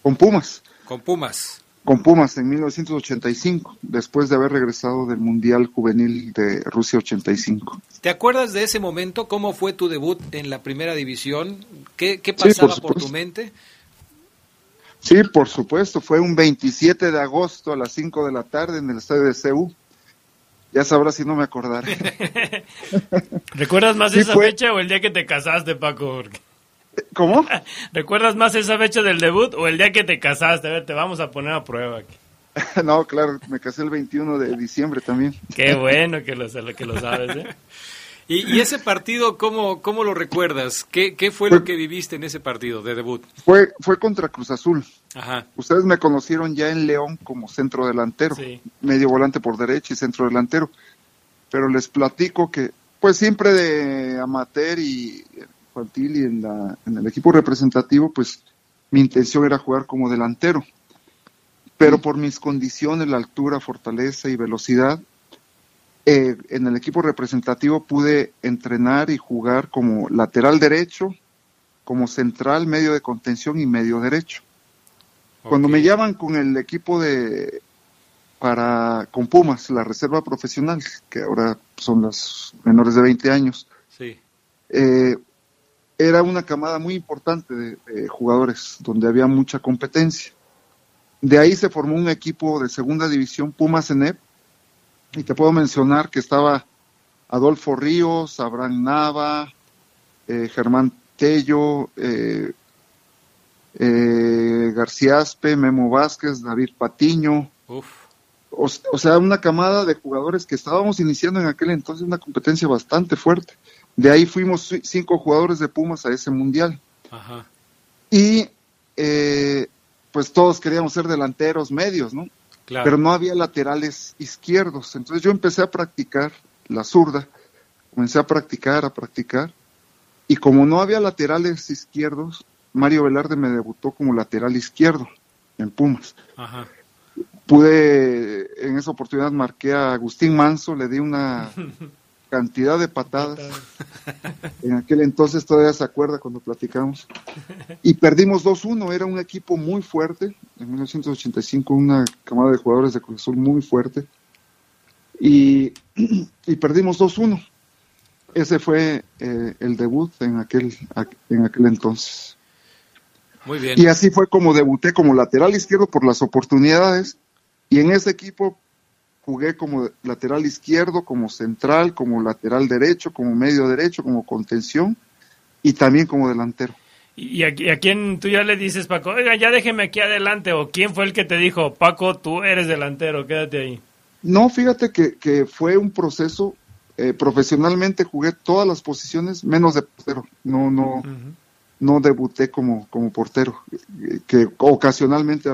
Con Pumas. Con Pumas. Con Pumas en 1985, después de haber regresado del Mundial Juvenil de Rusia 85. ¿Te acuerdas de ese momento? ¿Cómo fue tu debut en la primera división? ¿Qué, qué pasaba por, tu mente? Sí, por supuesto. Fue un 27 de agosto a las 5 de la tarde en el estadio de CEU. Ya sabrás si no me acordaré. [laughs] ¿Recuerdas más esa fecha o el día que te casaste, Paco? ¿Cómo? [laughs] ¿Recuerdas más esa fecha del debut o el día que te casaste? A ver, te vamos a poner a prueba aquí. [laughs] no, claro, me casé el 21 de diciembre también. Qué bueno que lo, que lo sabes, ¿eh? [laughs] ¿Y, ese partido, cómo, cómo lo recuerdas? ¿Qué, qué fue, lo que viviste en ese partido de debut? Fue, fue contra Cruz Azul. Ajá. Ustedes me conocieron ya en León como centro delantero, medio volante por derecha y centro delantero. Pero les platico que, pues siempre de amateur y infantil y en, la, en el equipo representativo, pues mi intención era jugar como delantero. Pero por mis condiciones, la altura, fortaleza y velocidad, eh, en el equipo representativo pude entrenar y jugar como lateral derecho, como central, medio de contención y medio derecho. Cuando me llaman con el equipo de para con Pumas, la reserva profesional, que ahora son las menores de 20 años, eh, era una camada muy importante de, jugadores, donde había mucha competencia. De ahí se formó un equipo de segunda división, Pumas ENEP, y te puedo mencionar que estaba Adolfo Ríos, Abraham Nava, eh, Germán Tello, eh, eh, García Aspe, Memo Vázquez, David Patiño. O, sea, una camada de jugadores que estábamos iniciando en aquel entonces una competencia bastante fuerte. De ahí fuimos cinco jugadores de Pumas a ese mundial. Y pues todos queríamos ser delanteros medios, ¿no? pero no había laterales izquierdos. Entonces yo empecé a practicar la zurda, comencé a practicar, a practicar, y como no había laterales izquierdos, Mario Velarde me debutó como lateral izquierdo en Pumas. Pude, en esa oportunidad marqué a Agustín Manso, le di una [laughs] cantidad de patadas. [laughs] En aquel entonces todavía se acuerda cuando platicamos. Y perdimos 2-1, era un equipo muy fuerte. En 1985 una camada de jugadores de Cruz Azul muy fuerte. Y, [clears throat] y perdimos 2-1. Ese fue eh, el debut en aquel, en aquel entonces. Muy bien. Y así fue como debuté como lateral izquierdo por las oportunidades. Y en ese equipo jugué como lateral izquierdo, como central, como lateral derecho, como medio derecho, como contención y también como delantero. ¿Y a, quién tú ya le dices, Paco, oiga, ya déjeme aquí adelante? ¿O quién fue el que te dijo, Paco, tú eres delantero, quédate ahí? No, fíjate que, que fue un proceso, eh, profesionalmente jugué todas las posiciones menos de portero, no, no, no debuté como, como portero, que ocasionalmente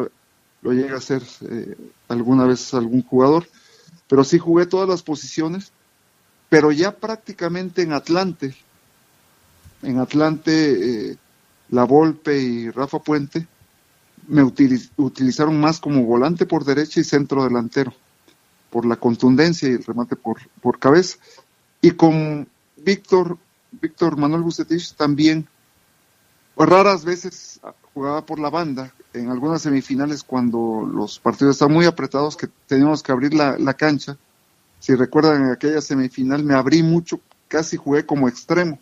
lo llega a hacer eh, alguna vez algún jugador, pero sí jugué todas las posiciones, pero ya prácticamente en Atlante, en Atlante, eh, La Volpe y Rafa Puente me utilizaron más como volante por derecha y centro delantero, por la contundencia y el remate por, por cabeza. Y con Víctor, Víctor Manuel Bucetich también, raras veces jugaba por la banda, en algunas semifinales cuando los partidos están muy apretados que teníamos que abrir la, cancha. Si recuerdan en aquella semifinal me abrí mucho, casi jugué como extremo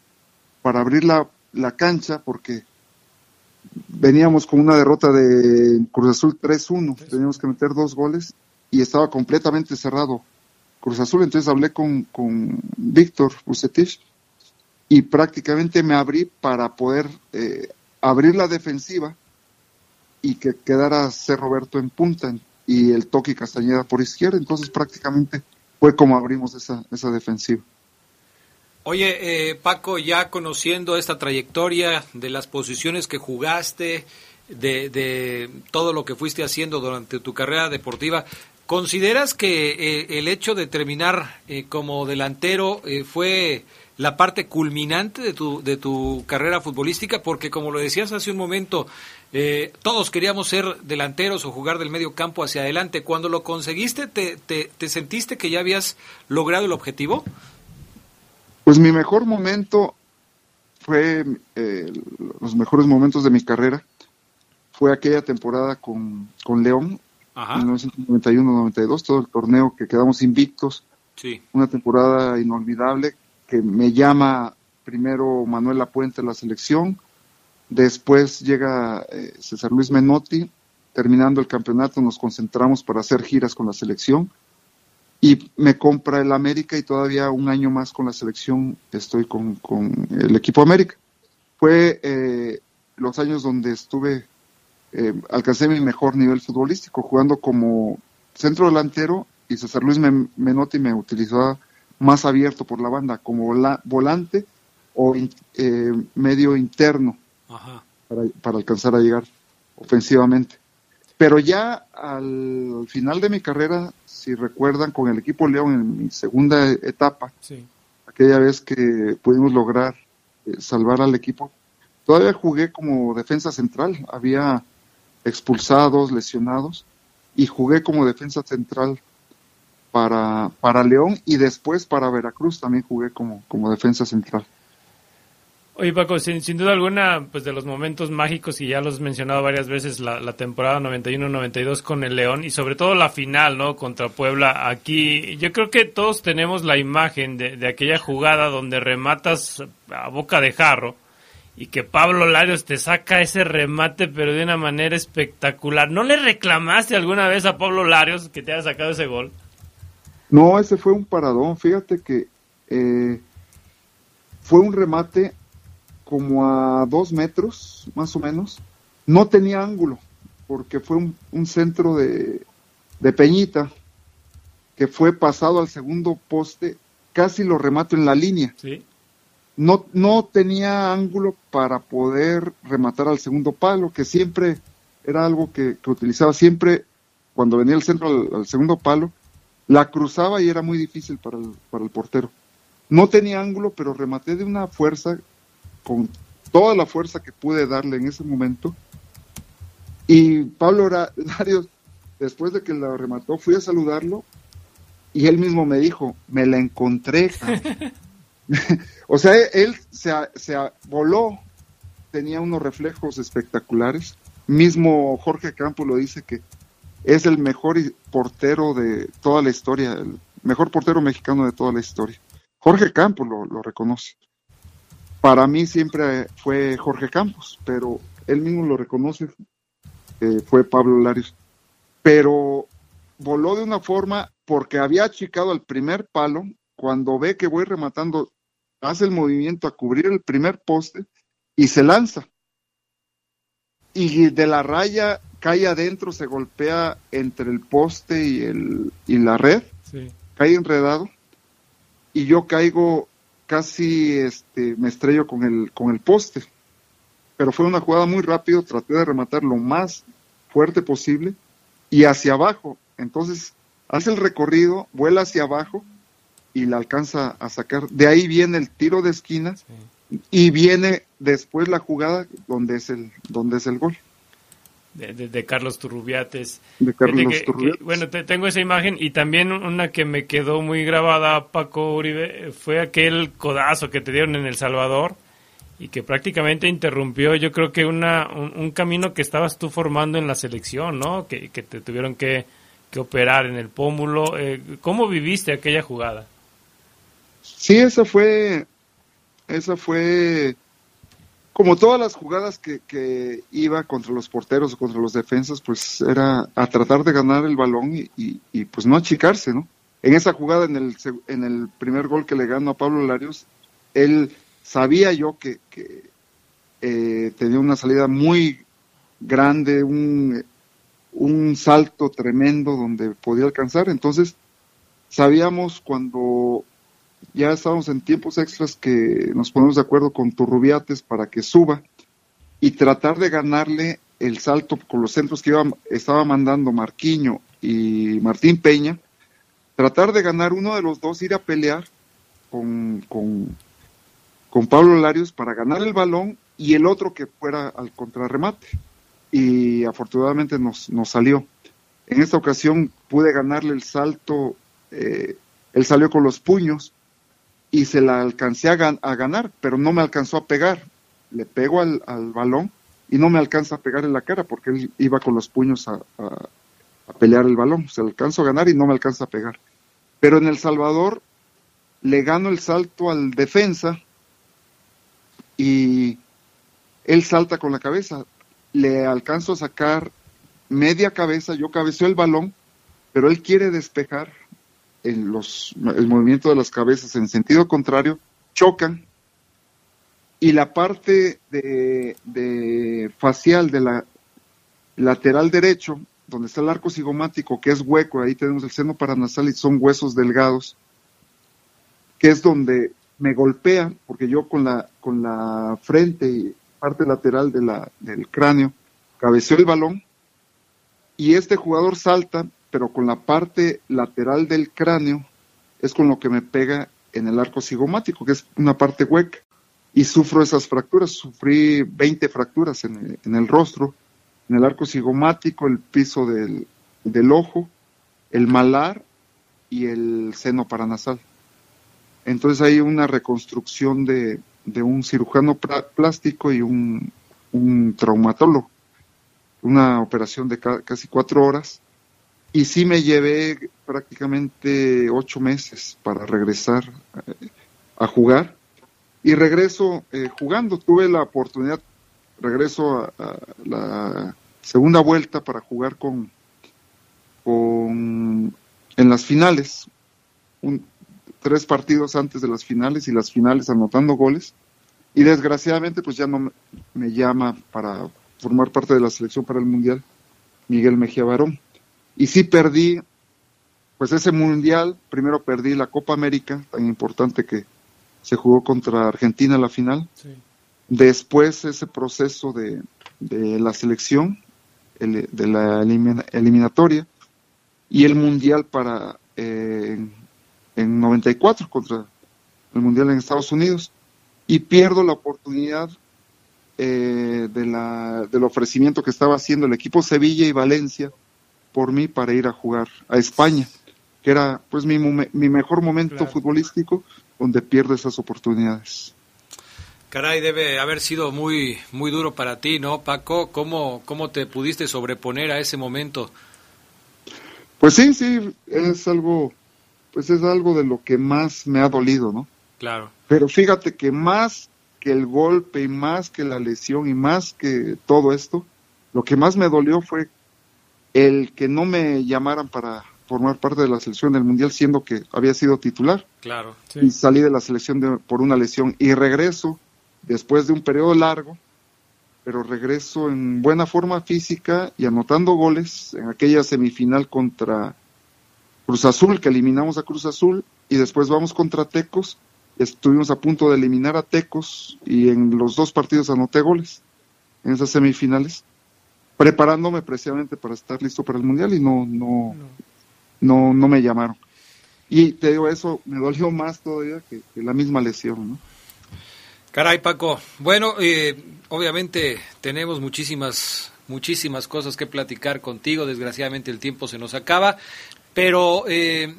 para abrir la, cancha porque veníamos con una derrota de Cruz Azul 3-1, teníamos que meter dos goles y estaba completamente cerrado Cruz Azul, entonces hablé con, con Víctor Bucetich y prácticamente me abrí para poder eh, abrir la defensiva y que quedara C. Roberto en punta y el Toque Castañeda por izquierda, entonces prácticamente fue como abrimos esa, esa defensiva. Oye, eh, Paco, ya conociendo esta trayectoria de las posiciones que jugaste, de, de, todo lo que fuiste haciendo durante tu carrera deportiva, ¿consideras que eh, el hecho de terminar eh, como delantero eh, fue la parte culminante de tu, de tu carrera futbolística? Porque como lo decías hace un momento, eh, todos queríamos ser delanteros o jugar del medio campo hacia adelante. Cuando lo conseguiste, ¿te, te, te sentiste que ya habías logrado el objetivo? Pues mi mejor momento fue, eh, los mejores momentos de mi carrera, fue aquella temporada con, con León, Ajá. 1991-92, todo el torneo que quedamos invictos, Sí. una temporada inolvidable que me llama primero Manuel Lapuente a la selección, después llega eh, César Luis Menotti, terminando el campeonato nos concentramos para hacer giras con la selección y me compra el América y todavía un año más con la selección estoy con, con el equipo América. Fue eh, los años donde estuve, eh, alcancé mi mejor nivel futbolístico, jugando como centro delantero y César Luis Menotti me utilizaba más abierto por la banda, como vola, volante o eh, medio interno Ajá. Para, para alcanzar a llegar ofensivamente. Pero ya al final de mi carrera, si recuerdan, con el equipo León en mi segunda etapa, Sí. aquella vez que pudimos lograr eh, salvar al equipo, todavía jugué como defensa central, había expulsados, lesionados, y jugué como defensa central para, para León y después para Veracruz también jugué como, como defensa central. Oye Paco, sin, sin duda alguna, pues de los momentos mágicos y ya los has mencionado varias veces, la, la temporada 91-92 con el León y sobre todo la final, ¿no? Contra Puebla. Aquí yo creo que todos tenemos la imagen de, de aquella jugada donde rematas a boca de jarro y que Pablo Larios te saca ese remate pero de una manera espectacular. ¿No le reclamaste alguna vez a Pablo Larios que te haya sacado ese gol? No, ese fue un paradón. Fíjate que eh, fue un remate como a dos metros, más o menos. No tenía ángulo, porque fue un, un centro de, de, Peñita que fue pasado al segundo poste, casi lo remato en la línea. Sí. No, no tenía ángulo para poder rematar al segundo palo, que siempre era algo que, que utilizaba siempre cuando venía el centro al, al, segundo palo, la cruzaba y era muy difícil para el, para el portero. No tenía ángulo, pero rematé de una fuerza con toda la fuerza que pude darle en ese momento. Y Pablo Larios, [laughs] después de que la remató, fui a saludarlo y él mismo me dijo, me la encontré. [laughs] o sea, él se, se voló, tenía unos reflejos espectaculares. Mismo Jorge Campo lo dice que es el mejor portero de toda la historia, el mejor portero mexicano de toda la historia. Jorge Campos lo, reconoce. Para mí siempre fue Jorge Campos, pero él mismo lo reconoce, eh, fue Pablo Larios. Pero voló de una forma porque había achicado al primer palo, cuando ve que voy rematando, hace el movimiento a cubrir el primer poste y se lanza. Y de la raya cae adentro, se golpea entre el poste y, el, y la red, sí. cae enredado y yo caigo casi, este, me estrello con el, con el poste. Pero fue una jugada muy rápido, traté de rematar lo más fuerte posible y hacia abajo. Entonces hace el recorrido, vuela hacia abajo y la alcanza a sacar. De ahí viene el tiro de esquina sí. y viene después la jugada donde es el, donde es el gol. De, de, de, Carlos Turrubiates. De Carlos que, Turrubiates. Que, bueno, te, tengo esa imagen y también una que me quedó muy grabada, Paco Uribe, fue aquel codazo que te dieron en El Salvador y que prácticamente interrumpió, yo creo que una, un, un camino que estabas tú formando en la selección, ¿no? Que, que te tuvieron que, que, operar en el pómulo. Eh, ¿Cómo viviste aquella jugada? Sí, esa fue, esa fue como todas las jugadas que, que, iba contra los porteros o contra los defensas, pues era a tratar de ganar el balón y, y, pues no achicarse, ¿no? En esa jugada, en el, en el primer gol que le ganó a Pablo Larios, él sabía yo que, eh, tenía una salida muy grande, un, un salto tremendo donde podía alcanzar. Entonces, sabíamos cuando ya estábamos en tiempos extras que nos ponemos de acuerdo con Turrubiates para que suba y tratar de ganarle el salto con los centros que iba, estaba mandando Marquiño y Martín Peña, tratar de ganar uno de los dos, ir a pelear con, con, con Pablo Larios para ganar el balón y el otro que fuera al contrarremate. Y afortunadamente nos, nos salió. En esta ocasión pude ganarle el salto, eh, él salió con los puños y se la alcancé a, ganar, pero no me alcanzó a pegar. Le pego al, balón y no me alcanza a pegar en la cara porque él iba con los puños a, pelear el balón. Se alcanzó a ganar y no me alcanza a pegar. Pero en El Salvador le gano el salto al defensa y él salta con la cabeza. Le alcanzo a sacar media cabeza, yo cabeceo el balón, pero él quiere despejar en los, el movimiento de las cabezas en sentido contrario, chocan. Y la parte de, facial de la lateral derecho, donde está el arco cigomático, que es hueco, ahí tenemos el seno paranasal y son huesos delgados, que es donde me golpea, porque yo con la, con la frente y parte lateral de la, del cráneo cabeceo el balón y este jugador salta pero con la parte lateral del cráneo es con lo que me pega en el arco cigomático, que es una parte hueca, y sufro esas fracturas. Sufrí 20 fracturas en el, rostro, en el arco cigomático, el piso del, ojo, el malar y el seno paranasal. Entonces hay una reconstrucción de, un cirujano plástico y un, un, traumatólogo. Una operación de casi cuatro horas y sí me llevé prácticamente ocho meses para regresar eh, a jugar. Y regreso eh, jugando. Tuve la oportunidad, regreso a, la segunda vuelta para jugar con, con en las finales. tres partidos antes de las finales y las finales anotando goles. Y desgraciadamente pues ya no me llama para formar parte de la selección para el Mundial Miguel Mejía Barón y sí perdí, pues ese mundial, primero perdí la Copa América, tan importante que se jugó contra Argentina en la final. Después ese proceso de, la selección, de la eliminatoria, y el mundial para eh, en 94 contra el mundial en Estados Unidos. Y pierdo la oportunidad eh, de la, del ofrecimiento que estaba haciendo el equipo Sevilla y Valencia por mí para ir a jugar a España, que era pues mi, mi mejor momento futbolístico donde pierdo esas oportunidades. Caray, debe haber sido muy muy duro para ti, ¿no, Paco? ¿Cómo, cómo te pudiste sobreponer a ese momento? Pues sí, sí, es algo, pues es algo de lo que más me ha dolido, ¿no? Claro. Pero fíjate que más que el golpe y más que la lesión y más que todo esto, lo que más me dolió fue el que no me llamaran para formar parte de la selección del mundial siendo que había sido titular. Claro. Y salí de la selección por una lesión y regreso después de un periodo largo, pero regreso en buena forma física y anotando goles en aquella semifinal contra Cruz Azul, que eliminamos a Cruz Azul, y después vamos contra Tecos, estuvimos a punto de eliminar a Tecos y en los dos partidos anoté goles en esas semifinales preparándome precisamente para estar listo para el mundial y no no no. no me llamaron. Y te digo eso me dolió más todavía que, la misma lesión ¿no? caray Paco. Bueno eh, obviamente tenemos muchísimas muchísimas cosas que platicar contigo. Desgraciadamente el tiempo se nos acaba. Pero eh,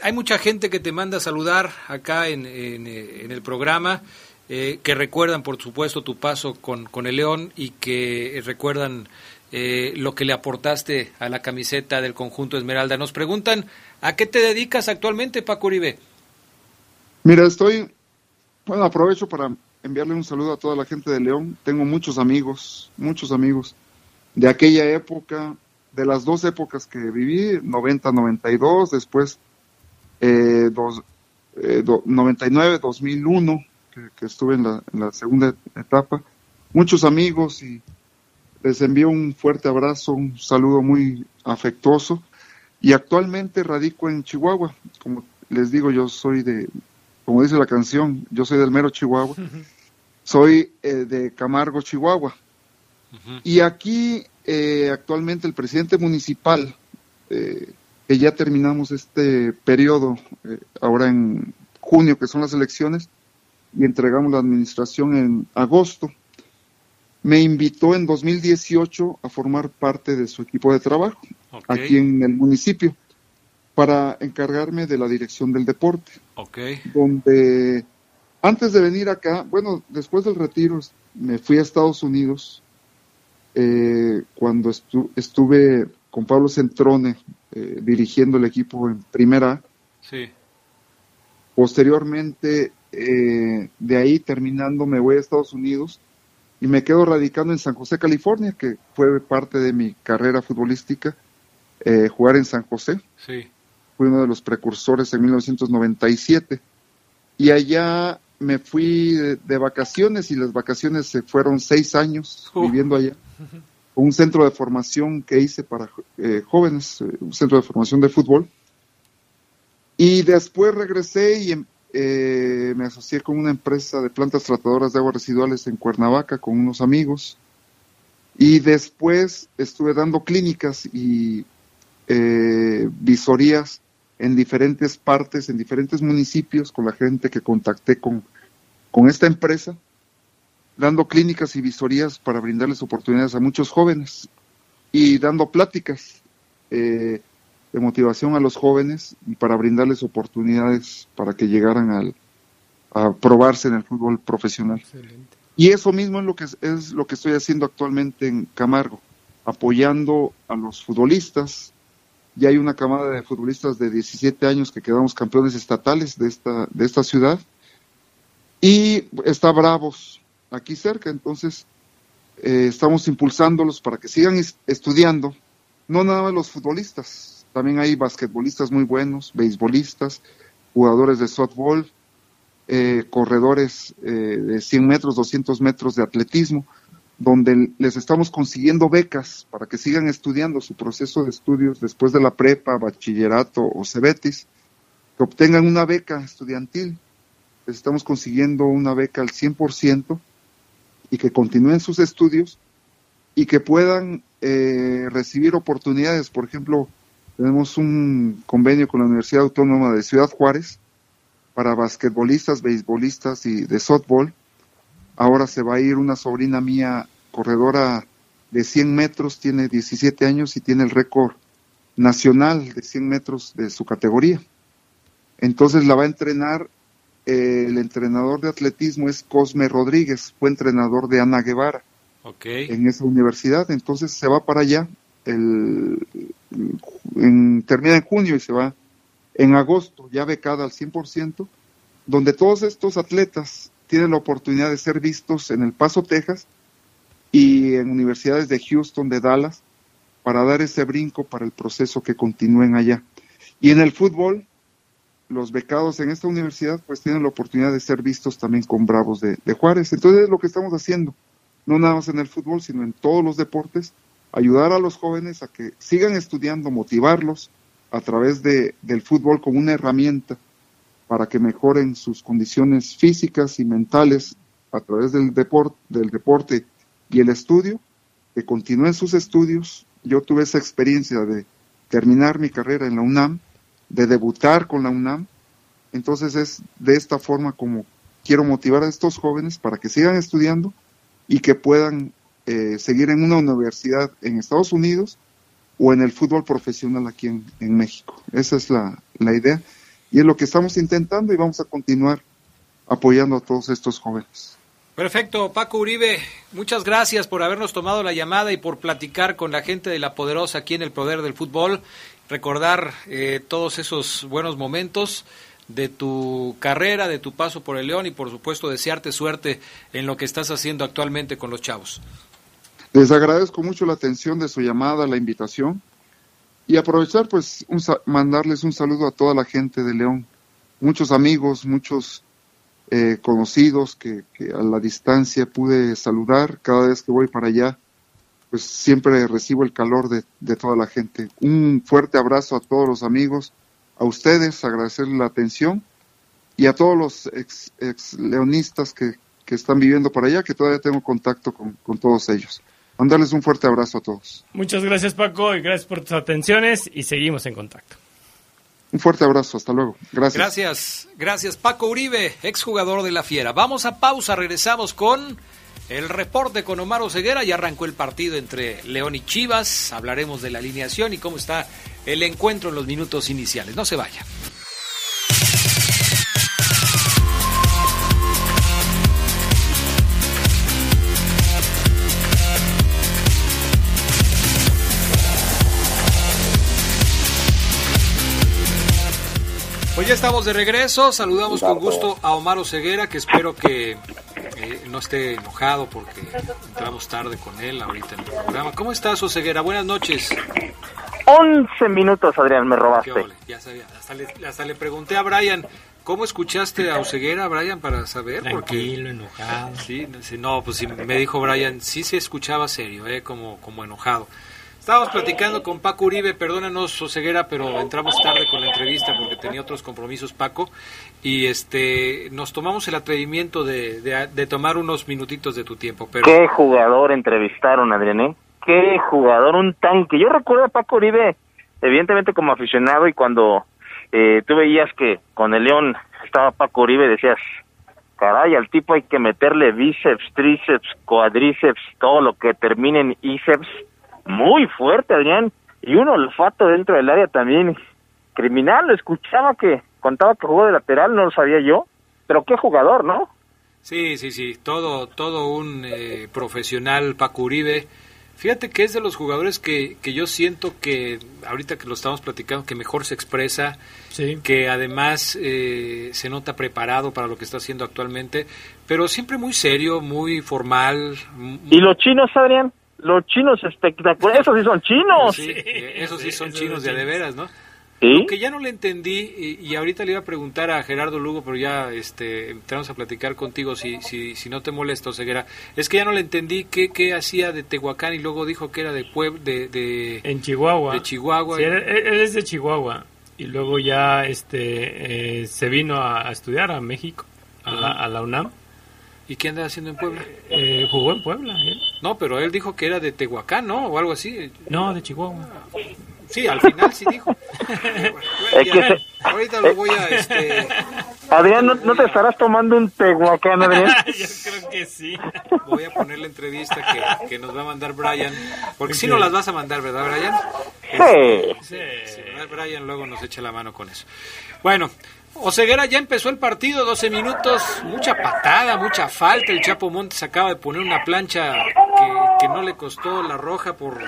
hay mucha gente que te manda a saludar acá en, en, eh, en el programa eh, que recuerdan, por supuesto, tu paso con, con el León y que recuerdan eh, lo que le aportaste a la camiseta del conjunto Esmeralda. Nos preguntan, ¿a qué te dedicas actualmente, Paco Uribe? Mira, estoy, bueno, aprovecho para enviarle un saludo a toda la gente de León. Tengo muchos amigos, muchos amigos de aquella época, de las dos épocas que viví, 90-92, después eh, dos, 99, 2001, que, estuve en la, en la, segunda etapa. Muchos amigos y les envío un fuerte abrazo, un saludo muy afectuoso. Y actualmente radico en Chihuahua. Como les digo, yo soy de, como dice la canción, yo soy del mero Chihuahua. Soy eh, de Camargo, Chihuahua. Y aquí eh, actualmente el presidente municipal, eh, que ya terminamos este periodo, ahora en junio, que son las elecciones, y entregamos la administración en agosto, me invitó en 2018 a formar parte de su equipo de trabajo aquí en el municipio para encargarme de la dirección del deporte. Donde antes de venir acá, bueno, después del retiro me fui a Estados Unidos eh, cuando estuve con Pablo Centrone eh, dirigiendo el equipo en primera. Sí. Posteriormente, eh, de ahí terminando, me voy a Estados Unidos y me quedo radicando en San José, California, que fue parte de mi carrera futbolística, jugar en San José. Sí. Fui uno de los precursores en 1997. Y allá me fui de, vacaciones y las vacaciones se fueron seis años viviendo allá. [laughs] Un centro de formación que hice para eh, jóvenes, eh, un centro de formación de fútbol. Y después regresé y em, eh, me asocié con una empresa de plantas tratadoras de aguas residuales en Cuernavaca con unos amigos. Y después estuve dando clínicas y visorías en diferentes partes, en diferentes municipios, con la gente que contacté con, con esta empresa, dando clínicas y visorías para brindarles oportunidades a muchos jóvenes y dando pláticas eh, de motivación a los jóvenes y para brindarles oportunidades para que llegaran al, a probarse en el fútbol profesional. Y eso mismo es lo que es lo que estoy haciendo actualmente en Camargo, apoyando a los futbolistas, ya hay una camada de futbolistas de 17 años que quedamos campeones estatales de esta, de esta ciudad. Y está Bravos aquí cerca, entonces eh, estamos impulsándolos para que sigan estudiando, no nada más los futbolistas, también hay basquetbolistas muy buenos, beisbolistas, jugadores de softball, eh, corredores eh, de 100 metros, 200 metros de atletismo donde les estamos consiguiendo becas para que sigan estudiando su proceso de estudios después de la prepa, bachillerato o cebetis, que obtengan una beca estudiantil. Les estamos consiguiendo una beca al 100% y que continúen sus estudios y que puedan eh, recibir oportunidades. Por ejemplo, tenemos un convenio con la Universidad Autónoma de Ciudad Juárez para basquetbolistas, beisbolistas y de softball Ahora se va a ir una sobrina mía, corredora de 100 metros, tiene 17 años y tiene el récord nacional de 100 metros de su categoría. Entonces la va a entrenar, eh, el entrenador de atletismo es Cosme Rodríguez, fue entrenador de Ana Guevara en esa universidad. Entonces se va para allá, el, termina en junio y se va en agosto, ya becada al 100%, donde todos estos atletas tienen la oportunidad de ser vistos en El Paso, Texas, y en universidades de Houston, de Dallas, para dar ese brinco para el proceso que continúen allá. Y en el fútbol, los becados en esta universidad pues tienen la oportunidad de ser vistos también con Bravos de, Juárez. Entonces es lo que estamos haciendo, no nada más en el fútbol, sino en todos los deportes, ayudar a los jóvenes a que sigan estudiando, motivarlos a través de, del fútbol como una herramienta para que mejoren sus condiciones físicas y mentales a través del, deporte, del deporte y el estudio, que continúen sus estudios. Yo tuve esa experiencia de terminar mi carrera en la UNAM, de debutar con la UNAM. Entonces es de esta forma como quiero motivar a estos jóvenes para que sigan estudiando y que puedan eh, seguir en una universidad en Estados Unidos o en el fútbol profesional aquí en, México. Esa es la, la idea. Y es lo que estamos intentando y vamos a continuar apoyando a todos estos jóvenes. Perfecto, Paco Uribe, muchas gracias por habernos tomado la llamada y por platicar con la gente de La Poderosa aquí en el Poder del Fútbol, recordar eh, todos esos buenos momentos de tu carrera, de tu paso por el León y por supuesto desearte suerte en lo que estás haciendo actualmente con los chavos. Les agradezco mucho la atención de su llamada, la invitación y aprovechar pues mandarles un saludo a toda la gente de León, muchos amigos, muchos eh, conocidos que, a la distancia pude saludar cada vez que voy para allá, pues siempre recibo el calor de, toda la gente. Un fuerte abrazo a todos los amigos, a ustedes, agradecerles la atención y a todos los ex, leonistas que, que, están viviendo por allá, que todavía tengo contacto con, con todos ellos. Mandarles un fuerte abrazo a todos. Muchas gracias Paco y gracias por tus atenciones y seguimos en contacto. Un fuerte abrazo, hasta luego. Gracias. Gracias, gracias Paco Uribe, exjugador de la Fiera. Vamos a pausa, regresamos con el reporte con Omar Ceguera. Ya arrancó el partido entre León y Chivas. Hablaremos de la alineación y cómo está el encuentro en los minutos iniciales. No se vaya. Ya estamos de regreso, saludamos con gusto a Omar Ceguera, que espero que eh, no esté enojado porque entramos tarde con él ahorita en el programa. ¿Cómo estás, Oseguera? Buenas noches. 11 minutos, Adrián, me robaste. ya sabía, hasta le, pregunté a Brian, ¿cómo escuchaste a Oseguera, Brian, para saber? Tranquilo, enojado. Sí, no, pues sí, me dijo Brian, sí se escuchaba serio, eh, como, como enojado. Estábamos platicando con Paco Uribe, perdónanos, Oseguera, pero entramos tarde con la entrevista porque tenía otros compromisos, Paco, y este nos tomamos el atrevimiento de, de, tomar unos minutitos de tu tiempo. Pero... ¿Qué jugador entrevistaron, Adrián? Eh? ¿Qué jugador? Un tanque. Yo recuerdo a Paco Uribe, evidentemente como aficionado, y cuando eh, tú veías que con el León estaba Paco Uribe, decías, caray, al tipo hay que meterle bíceps, tríceps, cuadríceps, todo lo que termine en íceps muy fuerte, Adrián, y un olfato dentro del área también criminal. Lo escuchaba que contaba que jugó de lateral, no lo sabía yo, pero qué jugador, ¿no? Sí, sí, sí, todo, todo un eh, profesional, Paco Uribe. Fíjate que es de los jugadores que, que yo siento que, ahorita que lo estamos platicando, que mejor se expresa, que además eh, se nota preparado para lo que está haciendo actualmente, pero siempre muy serio, muy formal. ¿Y los chinos, Adrián? Los chinos espectaculares, esos sí son chinos. Sí, esos sí son chinos de, de veras, ¿no? ¿Sí? Lo que ya no le entendí, y, ahorita le iba a preguntar a Gerardo Lugo, pero ya este, entramos a platicar contigo si, si, si no te molesta, Ceguera, es que ya no le entendí qué, qué hacía de Tehuacán y luego dijo que era de Puebla, de, En Chihuahua. De Chihuahua. él, es de Chihuahua, y luego ya este, eh, se vino a, estudiar a México, a la, a la UNAM ¿Y qué anda haciendo en Puebla? Eh, jugó en Puebla, él. No, pero él dijo que era de Tehuacán, ¿no? O algo así. No, de Chihuahua. Sí, al final sí dijo. [laughs] Ahorita lo voy a... Este... Adrián, ¿no, te estarás tomando un Tehuacán, Adrián? [laughs] Yo creo que sí. Voy a poner la entrevista que, que nos va a mandar Brian. Porque si no las vas a mandar, ¿verdad, Brian? Sí. Este, sí. Brian luego nos echa la mano con eso. Bueno, Oseguera ya empezó el partido, 12 minutos, mucha patada, mucha falta. El Chapo Montes acaba de poner una plancha que, no le costó la roja por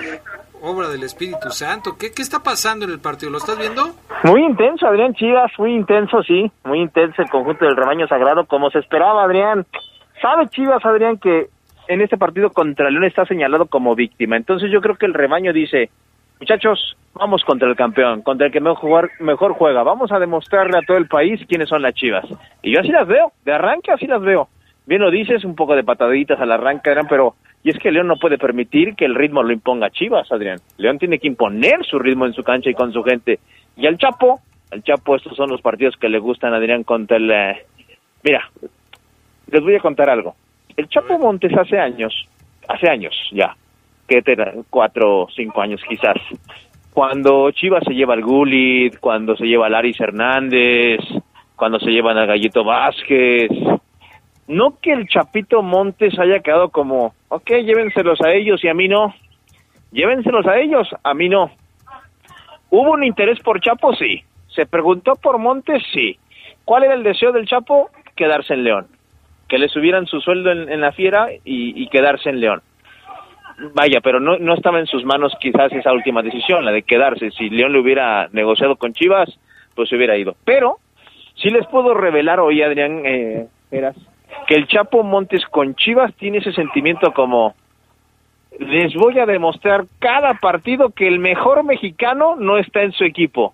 obra del Espíritu Santo. ¿Qué, ¿Qué, está pasando en el partido? ¿Lo estás viendo? Muy intenso, Adrián Chivas, muy intenso, sí. Muy intenso el conjunto del rebaño sagrado, como se esperaba, Adrián. ¿Sabe Chivas, Adrián, que en este partido contra León está señalado como víctima? Entonces yo creo que el rebaño dice, muchachos, vamos contra el campeón, contra el que mejor, mejor juega, vamos a demostrarle a todo el país quiénes son las chivas. Y yo así las veo, de arranque así las veo. Bien lo dices, un poco de pataditas al arranque, Adrián, pero y es que León no puede permitir que el ritmo lo imponga Chivas, Adrián. León tiene que imponer su ritmo en su cancha y con su gente. Y al Chapo, al Chapo estos son los partidos que le gustan, Adrián, contra el... Eh, mira, les voy a contar algo. El Chapo Montes hace años, hace años ya, que cuatro o cinco años quizás, cuando Chivas se lleva al Gullit, cuando se lleva al Aris Hernández, cuando se llevan al Gallito Vázquez, no que el Chapito Montes haya quedado como, ok, llévenselos a ellos y a mí no, llévenselos a ellos, a mí no. ¿Hubo un interés por Chapo? Sí. ¿Se preguntó por Montes? Sí. ¿Cuál era el deseo del Chapo? Quedarse en León. Que le subieran su sueldo en, la fiera y quedarse en León vaya, pero no, no estaba en sus manos quizás esa última decisión, la de quedarse. Si León le hubiera negociado con Chivas, pues se hubiera ido. Pero sí les puedo revelar hoy, Adrián eh, que el Chapo Montes con Chivas tiene ese sentimiento como, les voy a demostrar cada partido que el mejor mexicano no está en su equipo,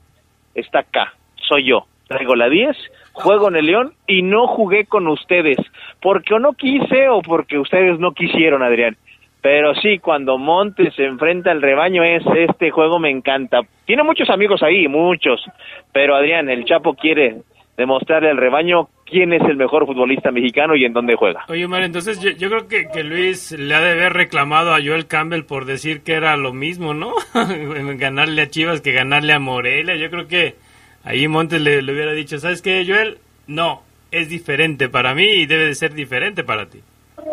está acá, soy yo. Traigo la 10, juego en el León y no jugué con ustedes, porque o no quise o porque ustedes no quisieron, Adrián. Pero sí, cuando Montes se enfrenta al rebaño es este juego me encanta. Tiene muchos amigos ahí, muchos. Pero Adrián, el Chapo quiere demostrarle al rebaño quién es el mejor futbolista mexicano y en dónde juega. Oye, Omar, entonces yo, creo que, que, Luis le ha de haber reclamado a Joel Campbell por decir que era lo mismo, ¿no? [laughs] ganarle a Chivas que ganarle a Morelia. Yo creo que ahí Montes le, le hubiera dicho, ¿sabes qué, Joel? No, es diferente para mí y debe de ser diferente para ti.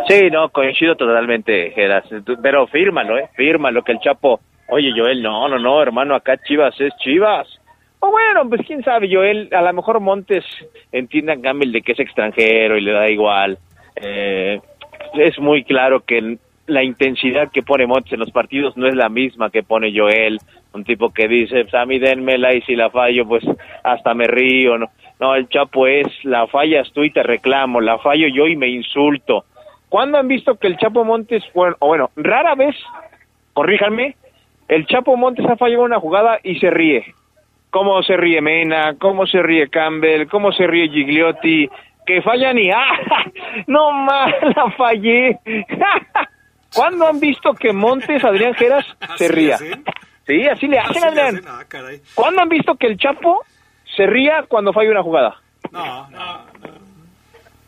Sí, no, coincido totalmente, Geras. Pero fírmalo, ¿eh? Fírmalo, que el Chapo... Oye, Joel, no, no, no, hermano, acá Chivas es Chivas. O bueno, pues quién sabe, Joel, a lo mejor Montes entienda Gamel de que es extranjero y le da igual. Eh, es muy claro que la intensidad que pone Montes en los partidos no es la misma que pone Joel, un tipo que dice, pues a mí denmela y si la fallo, pues hasta me río, ¿no? No, el Chapo es, la fallas tú y te reclamo, la fallo yo y me insulto. ¿Cuándo han visto que el Chapo Montes, bueno, o bueno, rara vez, corríjanme, el Chapo Montes ha fallado una jugada y se ríe? ¿Cómo se ríe Mena? ¿Cómo se ríe Campbell? ¿Cómo se ríe Gigliotti? Que fallan y [laughs] ¡ah! ¡No más! [laughs] ¡La fallé! [laughs] ¿Cuándo han visto que Montes, Adrián Geras, se ría? Sí, así le hacen, Adrián. Ah, ¿Cuándo han visto que el Chapo se ría cuando falla una jugada? No, no,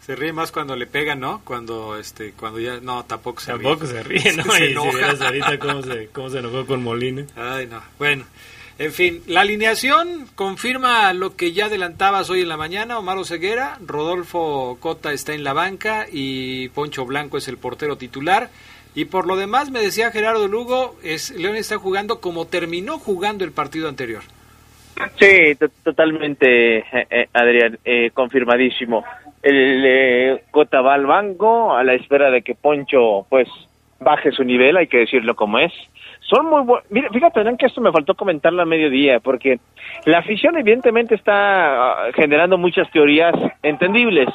se ríe más cuando le pegan, ¿no? Cuando, este, cuando ya, no, tampoco se tampoco ríe. Tampoco se ríe, ¿no? [laughs] Se y si ahorita cómo se, cómo se enojó con Molina. Ay, no. Bueno, en fin, la alineación confirma lo que ya adelantabas hoy en la mañana, Omar Ceguera, Rodolfo Cota está en la banca y Poncho Blanco es el portero titular. Y por lo demás, me decía Gerardo Lugo, es, León está jugando como terminó jugando el partido anterior. Sí, totalmente, eh, eh, Adrián, eh, confirmadísimo el eh, Cota va al banco a la espera de que Poncho pues baje su nivel, hay que decirlo como es. Son muy buenos. Fíjate, que esto me faltó comentarlo a mediodía, porque la afición evidentemente está ah, generando muchas teorías entendibles,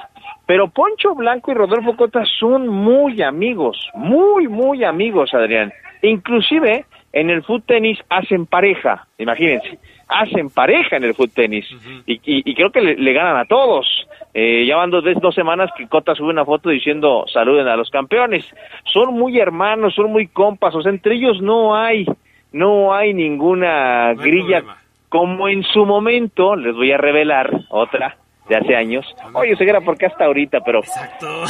pero Poncho Blanco y Rodolfo Cota son muy amigos, muy, muy amigos, Adrián. Inclusive en el foot tenis hacen pareja, imagínense, hacen pareja en el foot tenis y, creo que le, ganan a todos. Eh, ya van dos, dos semanas que Cota sube una foto diciendo saluden a los campeones. Son muy hermanos, son muy compas, o sea, entre ellos no hay, no hay ninguna grilla como en su momento, les voy a revelar otra de hace años. Oye, Ceguera, ¿por qué hasta ahorita? Pero... Exacto. [laughs]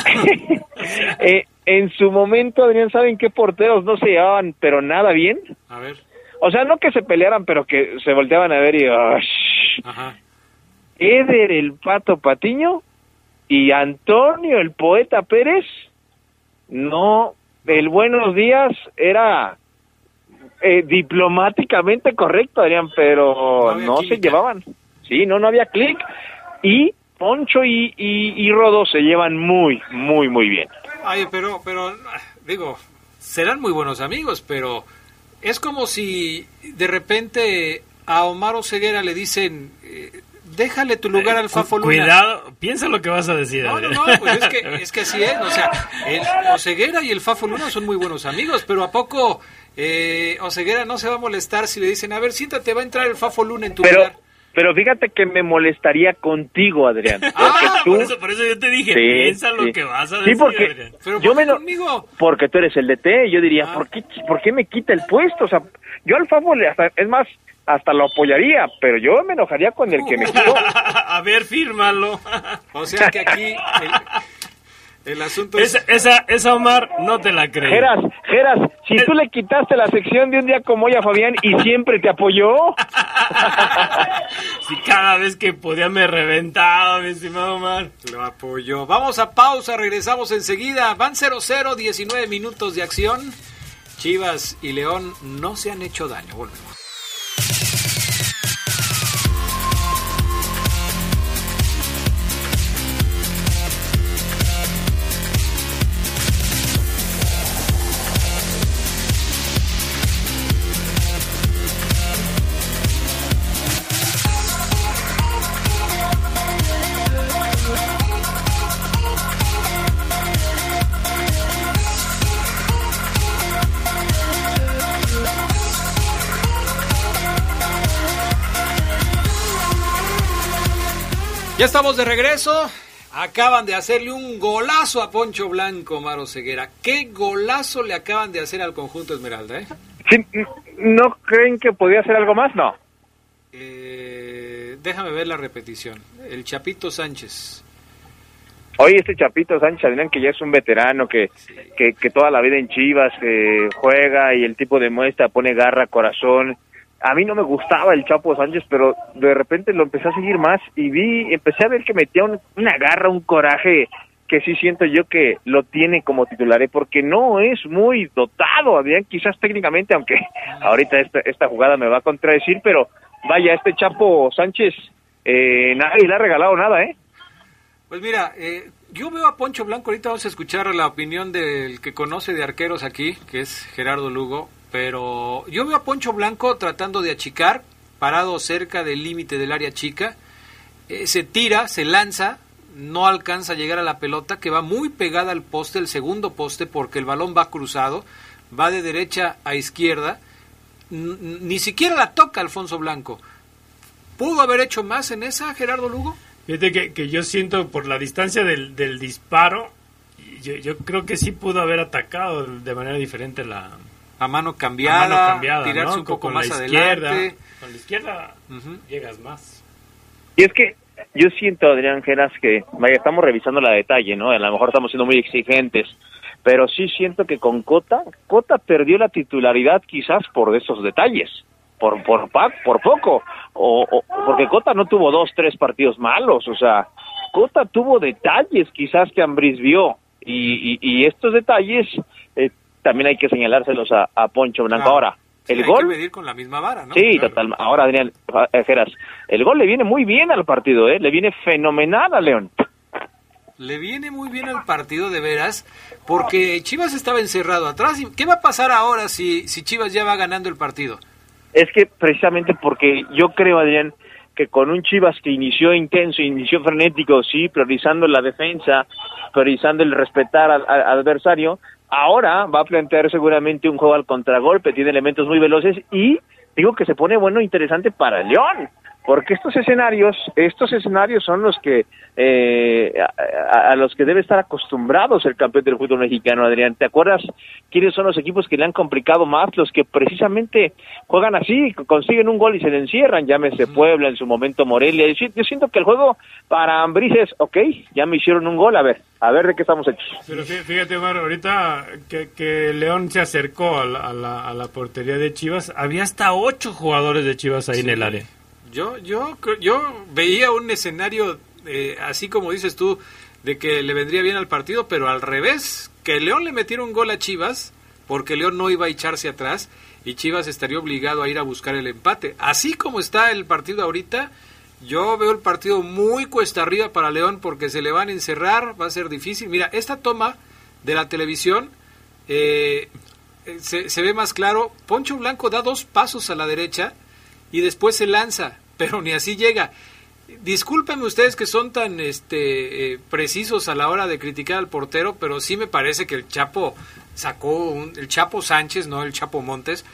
[laughs] eh, en su momento, Adrián, ¿saben qué porteros no se llevaban, pero nada bien? A ver. O sea, no que se pelearan, pero que se volteaban a ver y... Ajá. Eder el Pato Patiño y Antonio el Poeta Pérez, no, el buenos días era eh, diplomáticamente correcto, Adrián, pero no, se llevaban. Sí, no, no había clic. Y Poncho y, y, y Rodo se llevan muy, muy, muy bien. Ay, pero, pero, digo, serán muy buenos amigos, pero es como si de repente a Omar Oseguera le dicen, eh, déjale tu lugar al Fafo Luna. Cuidado, piensa lo que vas a decir. No, no, no, pues es que, es que así es. O sea, el Oseguera y el Fafo Luna son muy buenos amigos, pero ¿a poco eh, Oseguera no se va a molestar si le dicen, a ver, siéntate, va a entrar el Fafo Luna en tu lugar? Pero fíjate que me molestaría contigo, Adrián. [laughs] Ah, por, eso, por eso yo te dije, piensa lo que vas a decir, sí, porque yo me conmigo? Porque tú eres el DT, yo diría, ah. ¿por, qué, ¿por qué me quita el puesto? O sea, yo al favor, hasta, es más, hasta lo apoyaría, pero yo me enojaría con el que me quitó. [laughs] a ver, fírmalo. o sea que aquí... El asunto es... Esa, esa, Omar, no te la creo. Geras, Geras, si tú le quitaste la sección de un día como hoy a Fabián y siempre te apoyó. [laughs] si cada vez que podía me reventaba, mi estimado Omar. Lo apoyó. Vamos a pausa, regresamos enseguida. Van 0-0, 19 minutos de acción. Chivas y León no se han hecho daño. Volvemos. Ya estamos de regreso. Acaban de hacerle un golazo a Poncho Blanco, Maro Ceguera. ¿Qué golazo le acaban de hacer al conjunto Esmeralda? Eh? ¿No creen que podía hacer algo más? No. Eh, déjame ver la repetición. El Chapito Sánchez. Oye, este Chapito Sánchez, Adrián, que ya es un veterano, que, que, que, toda la vida en Chivas eh, juega y el tipo de muestra pone garra, corazón. A mí no me gustaba el Chapo Sánchez, pero de repente lo empecé a seguir más y vi, empecé a ver que metía una garra, un coraje que sí siento yo que lo tiene como titular, ¿eh? porque no es muy dotado, Adrián, quizás técnicamente, aunque [laughs] ahorita esta, esta jugada me va a contradecir, pero vaya, este Chapo Sánchez, eh, nadie le ha regalado nada, ¿eh? Pues mira, eh, yo veo a Poncho Blanco, ahorita vamos a escuchar la opinión del que conoce de arqueros aquí, que es Gerardo Lugo, pero yo veo a Poncho Blanco tratando de achicar, parado cerca del límite del área chica, eh, se tira, se lanza, no alcanza a llegar a la pelota, que va muy pegada al poste, el segundo poste, porque el balón va cruzado, va de derecha a izquierda, ni siquiera la toca Alfonso Blanco. ¿Pudo haber hecho más en esa, Gerardo Lugo? Fíjate que, yo siento por la distancia del, disparo, yo, creo que sí pudo haber atacado de manera diferente la... A mano cambiada, a mano cambiada tirarse un poco con más la adelante. Izquierda, con la izquierda uh -huh. llegas más. Y es que yo siento, Adrián Geras, que, vaya, estamos revisando la detalle, ¿no? A lo mejor estamos siendo muy exigentes, pero sí siento que con Cota, Cota perdió la titularidad quizás por esos detalles, por por por poco, o, o porque Cota no tuvo dos, tres partidos malos, o sea, Cota tuvo detalles quizás que Ambris vio, y, y, y estos detalles eh, también hay que señalárselos a, a Poncho Blanco. Claro. Ahora, el hay gol. que medir con la misma vara, ¿no? Sí, Claro. total. Ahora, Adrián eh, Geras, el gol le viene muy bien al partido, ¿eh? Le viene fenomenal a León. Le viene muy bien al partido de veras, porque Chivas estaba encerrado atrás. ¿Y ¿Qué va a pasar ahora si, si Chivas ya va ganando el partido? Es que precisamente porque yo creo, Adrián, que con un Chivas que inició intenso, inició frenético, sí, priorizando la defensa, priorizando el respetar al, al adversario, ahora va a plantear seguramente un juego al contragolpe, tiene elementos muy veloces y digo que se pone bueno interesante para León, porque estos escenarios, estos escenarios son los que eh, a, a, los que debe estar acostumbrados el campeón del fútbol mexicano, Adrián. ¿Te acuerdas quiénes son los equipos que le han complicado más? Los que precisamente juegan así, consiguen un gol y se le encierran, llámese Puebla, en su momento Morelia. Yo, yo siento que el juego para Ambriz es, ok, ya me hicieron un gol, a ver, a ver de qué estamos hechos. Pero fíjate, Omar, ahorita que, que León se acercó a la, a, la, a la, portería de Chivas, había hasta ocho jugadores de Chivas ahí sí. en el área. Yo, yo, yo veía un escenario, eh, así como dices tú, de que le vendría bien al partido, pero al revés, que León le metiera un gol a Chivas, porque León no iba a echarse atrás y Chivas estaría obligado a ir a buscar el empate. Así como está el partido ahorita, yo veo el partido muy cuesta arriba para León porque se le van a encerrar, va a ser difícil. Mira, esta toma de la televisión eh, se, se ve más claro. Poncho Blanco da dos pasos a la derecha y después se lanza, pero ni así llega. Discúlpenme ustedes que son tan este, eh, precisos a la hora de criticar al portero, pero sí me parece que el Chapo sacó, un, el Chapo Sánchez, no el Chapo Montes,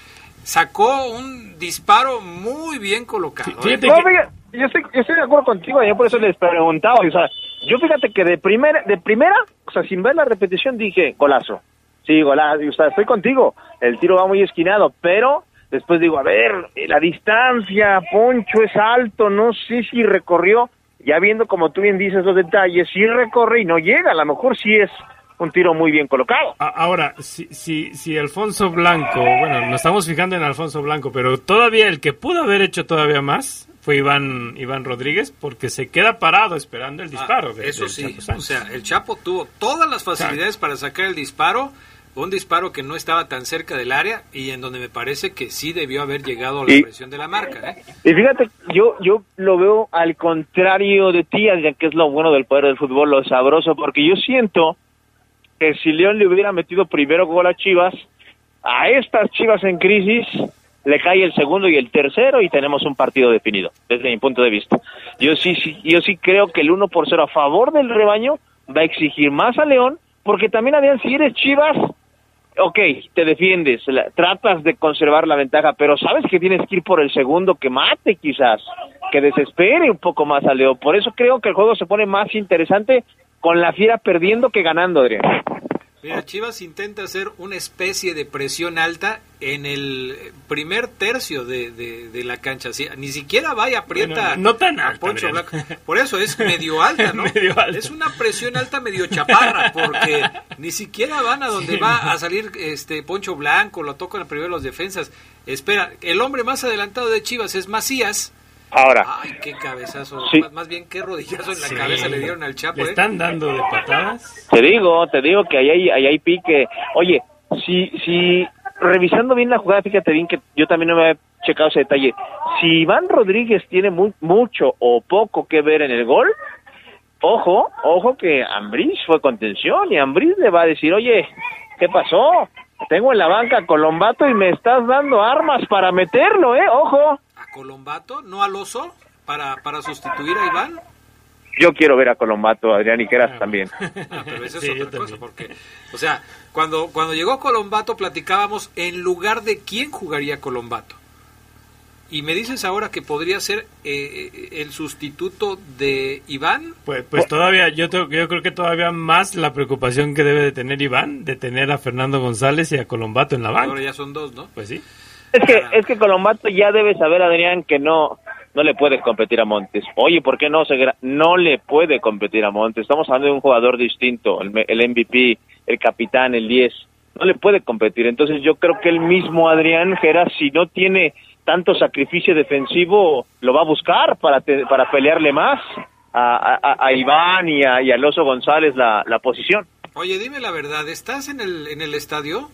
sacó un disparo muy bien colocado. Sí, ¿eh? no, fíjate, yo, estoy, yo estoy de acuerdo contigo, yo por eso les preguntaba, o sea, yo fíjate que de primera, de primera, o sea, sin ver la repetición dije, golazo. Sí, golazo, o sea, estoy contigo, el tiro va muy esquinado, pero Después digo, a ver, la distancia, Poncho es alto, no sé si recorrió, ya viendo como tú bien dices los detalles, si recorre y no llega, a lo mejor sí es un tiro muy bien colocado. Ahora, si, si, si Alfonso Blanco, bueno, nos estamos fijando en Alfonso Blanco, pero todavía el que pudo haber hecho todavía más fue Iván, Iván Rodríguez, porque se queda parado esperando el disparo. Ah, de, eso sí, o sea, el Chapo tuvo todas las facilidades o sea, para sacar el disparo, un disparo que no estaba tan cerca del área y en donde me parece que sí debió haber llegado a la y, presión de la marca. ¿eh? Y fíjate, yo yo lo veo al contrario de ti, que es lo bueno del poder del fútbol, lo sabroso, porque yo siento que si León le hubiera metido primero gol a Chivas, a estas Chivas en crisis le cae el segundo y el tercero y tenemos un partido definido, desde mi punto de vista. Yo sí, sí yo sí creo que el 1 por 0 a favor del rebaño va a exigir más a León, porque también, Adrián, si eres Chivas, ok, te defiendes, tratas de conservar la ventaja, pero sabes que tienes que ir por el segundo que mate quizás, que que desespere un poco más a Leo. Por eso creo que el juego se pone más interesante con la fiera perdiendo que ganando, Adrián. Mira, Chivas intenta hacer una especie de presión alta en el primer tercio de, de, la cancha. ni siquiera vaya aprieta no, tan alta, Poncho Blanco. Por eso es medio alta, [laughs] ¿no? Es una presión alta medio chaparra, porque [laughs] ni siquiera van a donde va a salir este Poncho Blanco, lo tocan primero los defensas. Espera, el hombre más adelantado de Chivas es Macías Ahora. Ay, qué cabezazo. Más, bien, qué rodillazo en la cabeza le dieron al Chapo. ¿Le ¿eh? están dando de patadas? Te digo, te digo que ahí hay, ahí hay pique. Oye, si, si revisando bien la jugada, fíjate bien que yo también no me había checado ese detalle. Si Iván Rodríguez tiene mucho o poco que ver en el gol, ojo, ojo que Ambriz fue contención y Ambriz le va a decir, oye, ¿qué pasó? Tengo en la banca Colombato y me estás dando armas para meterlo, ¿eh? Ojo. Colombato, no al oso, para, para sustituir a Iván? Yo quiero ver a Colombato, Adrián y Queras ah, también. [laughs] Ah, pero es otra cosa, porque, o sea, cuando, cuando llegó Colombato platicábamos en lugar de quién jugaría Colombato. Y me dices ahora que podría ser eh, eh, el sustituto de Iván. Pues, pues todavía, yo, yo creo que todavía más la preocupación que debe de tener Iván, de tener a Fernando González y a Colombato en la banca. Ahora ya son dos, ¿no? Pues sí. Es que, es que Colombato ya debe saber, Adrián, que no, no le puede competir a Montes. Oye, ¿por qué no? No le puede competir a Montes. Estamos hablando de un jugador distinto, el, el MVP, el capitán, el 10. No le puede competir. Entonces yo creo que el mismo Adrián Geras, si no tiene tanto sacrificio defensivo, lo va a buscar para, para pelearle más a, Iván y a, y González la, la posición. Oye, dime la verdad, ¿estás en el, en el estadio?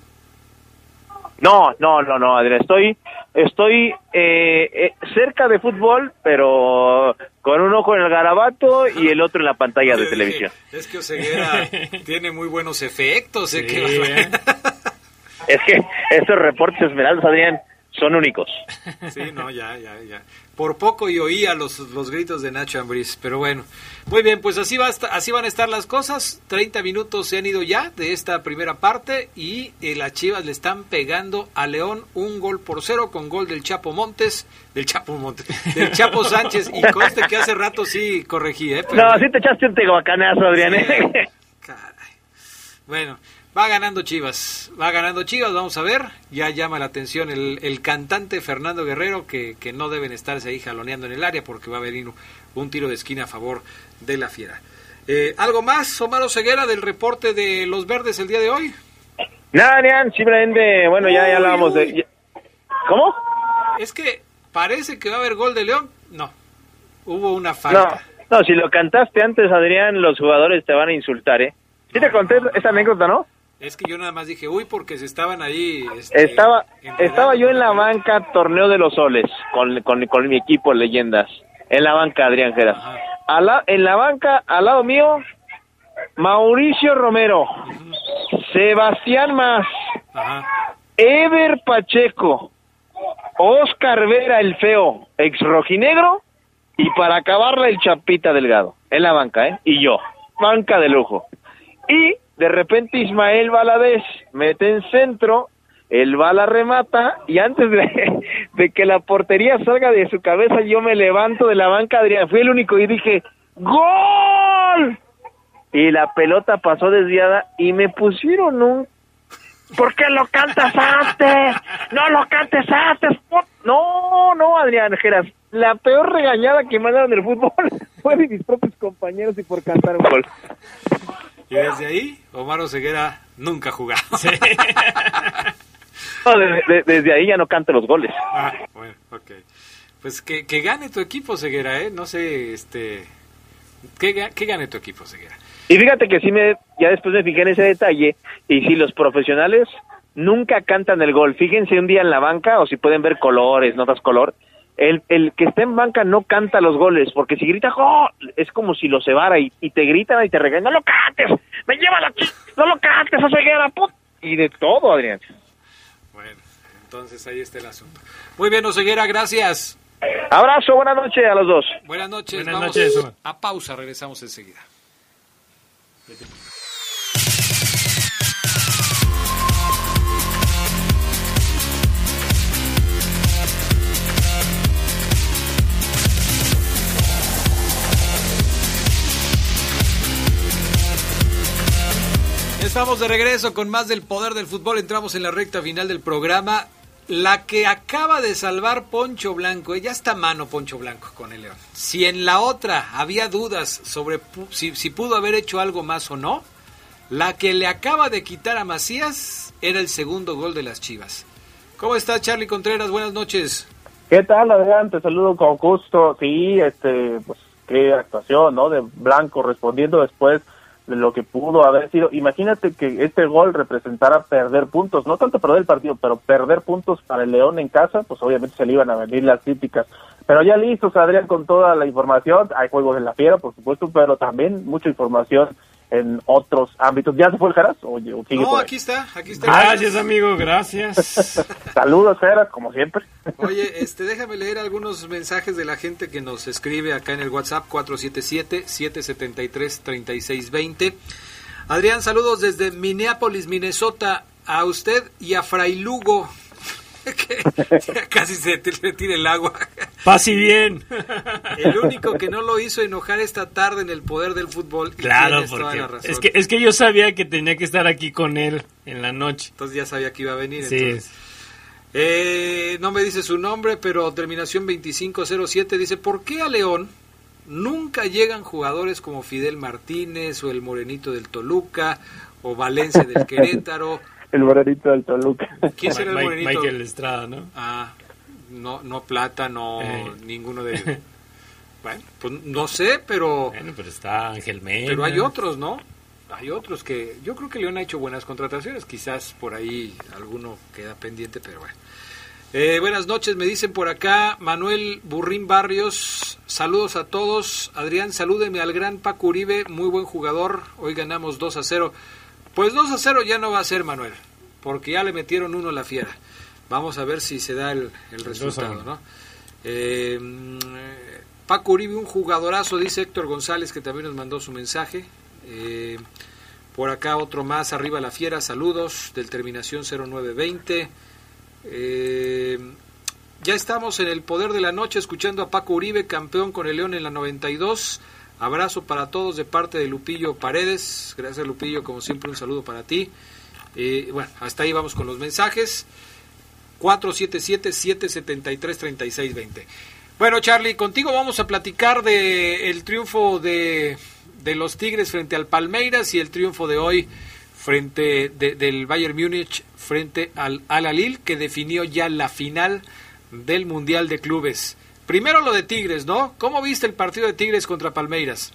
No, no, no, no, Adrián, estoy, estoy eh, eh, cerca de fútbol, pero con un ojo en el garabato y el otro en la pantalla de televisión. Es que Oseguera [laughs] tiene muy buenos efectos. ¿eh? es que estos reportes esmeraldas, Adrián, son únicos. Sí, no, ya, ya, ya. Por poco y oía los, los gritos de Nacho Ambriz, pero bueno. Muy bien, pues así, va así van a estar las cosas. 30 minutos se han ido ya de esta primera parte y eh, las Chivas le están pegando a León un gol por cero con gol del Chapo Montes, del Chapo Montes, del Chapo [laughs] Sánchez y conste que hace rato sí corregí, ¿eh? no, sí te echaste un Adrián. ¿eh? Caray. Bueno, Va ganando Chivas, va ganando Chivas, vamos a ver. Ya llama la atención el, el cantante Fernando Guerrero, que, que, no deben estarse ahí jaloneando en el área porque va a venir un tiro de esquina a favor de la fiera. Eh, ¿Algo más, Omar Ceguera, del reporte de los verdes el día de hoy? Nada, Nian, simplemente, bueno, ya, ya hablábamos de... ¿Cómo? Es que parece que va a haber gol de León. No, hubo una falta. No, no, si lo cantaste antes, Adrián, los jugadores te van a insultar, ¿eh? Sí te conté esa anécdota, ¿no? Es que yo nada más dije, uy, porque se estaban ahí. Este, estaba estaba yo en la banca Torneo de los Soles con, con, mi equipo Leyendas. En la banca, Adrián Geras. en la banca, al lado mío, Mauricio Romero, Sebastián Más, Ever Pacheco, Oscar Vera el Feo, ex rojinegro, y para acabarla el Chapita Delgado. En la banca, ¿eh? Y yo. Banca de lujo. Y de repente Ismael Valadez mete en centro, el bala remata y antes [laughs] de, que la portería salga de su cabeza yo me levanto de la banca, Adrián, fui el único y dije, ¡Gol! Y la pelota pasó desviada y me pusieron un... ¿Por qué lo cantas antes? No lo cantes antes. No, no, Adrián Geras. La peor regañada que me han dado en el fútbol [laughs] fue de mis propios compañeros y por cantar un gol. Y desde ahí, Omar Oseguera nunca ha jugado. desde, ahí ya no canta los goles. Ah, bueno, ok. Pues que, que gane tu equipo, Ceguera, ¿eh? No sé, este... Que, que gane tu equipo, Ceguera. Y fíjate que sí me, ya después me fijé en ese detalle, y si los profesionales nunca cantan el gol, fíjense un día en la banca, o si pueden ver colores, notas color, el, el que esté en banca no canta los goles, porque si grita ¡Oh! es como si lo cebara y, y te gritan y te regañan, no lo cantes, me lleva la no lo cantes, a ceguera, put y de todo, Adrián. Bueno, entonces ahí está el asunto. Muy bien, Oseguera, gracias. Abrazo, buenas noches a los dos. Buenas noches, buenas noches. a pausa, regresamos enseguida. Estamos de regreso con más del poder del fútbol. Entramos en la recta final del programa. La que acaba de salvar Poncho Blanco, ella está mano Poncho Blanco con el León. Si en la otra había dudas sobre si, si pudo haber hecho algo más o no, la que le acaba de quitar a Macías era el segundo gol de las Chivas. ¿Cómo estás, Charlie Contreras? Buenas noches. ¿Qué tal, Adrián? Te saludo con gusto. Sí, este, pues qué actuación, ¿no? De Blanco respondiendo después de lo que pudo haber sido. Imagínate que este gol representara perder puntos, no tanto perder el partido, pero perder puntos para el León en casa, pues obviamente se le iban a venir las críticas. Pero ya listos, Adrián, con toda la información. Hay juegos en la fiera, por supuesto, pero también mucha información en otros ámbitos. ¿Ya se fue el Jaras? Oye, no, aquí está, aquí está. Gracias, amigo, gracias. [laughs] Saludos, Jaras, como siempre. Oye, este, déjame leer algunos mensajes de la gente que nos escribe acá en el WhatsApp 477-773-3620. Adrián, saludos desde Minneapolis, Minnesota, a usted y a Fray Lugo. [laughs] casi se le tira el agua. Paz bien. El único que no lo hizo enojar esta tarde en el poder del fútbol. Claro, porque es que, es que yo sabía que tenía que estar aquí con él en la noche. Entonces ya sabía que iba a venir. Eh, no me dice su nombre, pero terminación 2507 dice, ¿por qué a León nunca llegan jugadores como Fidel Martínez o el Morenito del Toluca o Valencia del [laughs] Querétaro? El morenito del Toluca. ¿Quién será el morenito? Michael Estrada, ¿no? Ah, no, no Plata, no eh. ninguno de ellos. [laughs] bueno, pues no sé, pero... Bueno, pero está Ángel Mena. Pero hay otros, ¿no? Hay otros que... Yo creo que León ha hecho buenas contrataciones. Quizás por ahí alguno queda pendiente, pero bueno. Eh, buenas noches, me dicen por acá Manuel Burrín Barrios. Saludos a todos. Adrián, salúdeme al gran Paco Uribe, muy buen jugador. Hoy ganamos 2 a 0. Pues 2 a 0 ya no va a ser, Manuel, porque ya le metieron uno a la fiera. Vamos a ver si se da el, resultado, ¿no? Eh, Paco Uribe, un jugadorazo, dice Héctor González, que también nos mandó su mensaje. Eh, por acá otro más, arriba la fiera, saludos, del terminación 0920. Eh, ya estamos en el poder de la noche escuchando a Paco Uribe, campeón con el León en la 92. Abrazo para todos de parte de Lupillo Paredes. Gracias Lupillo, como siempre un saludo para ti. Eh, bueno, hasta ahí vamos con los mensajes. 477-773-3620. Bueno, Charlie, contigo vamos a platicar de el triunfo de, de, los Tigres frente al Palmeiras y el triunfo de hoy frente del Bayern Múnich frente al Al Alil que definió ya la final del Mundial de Clubes. Primero lo de Tigres, ¿no? ¿Cómo viste el partido de Tigres contra Palmeiras?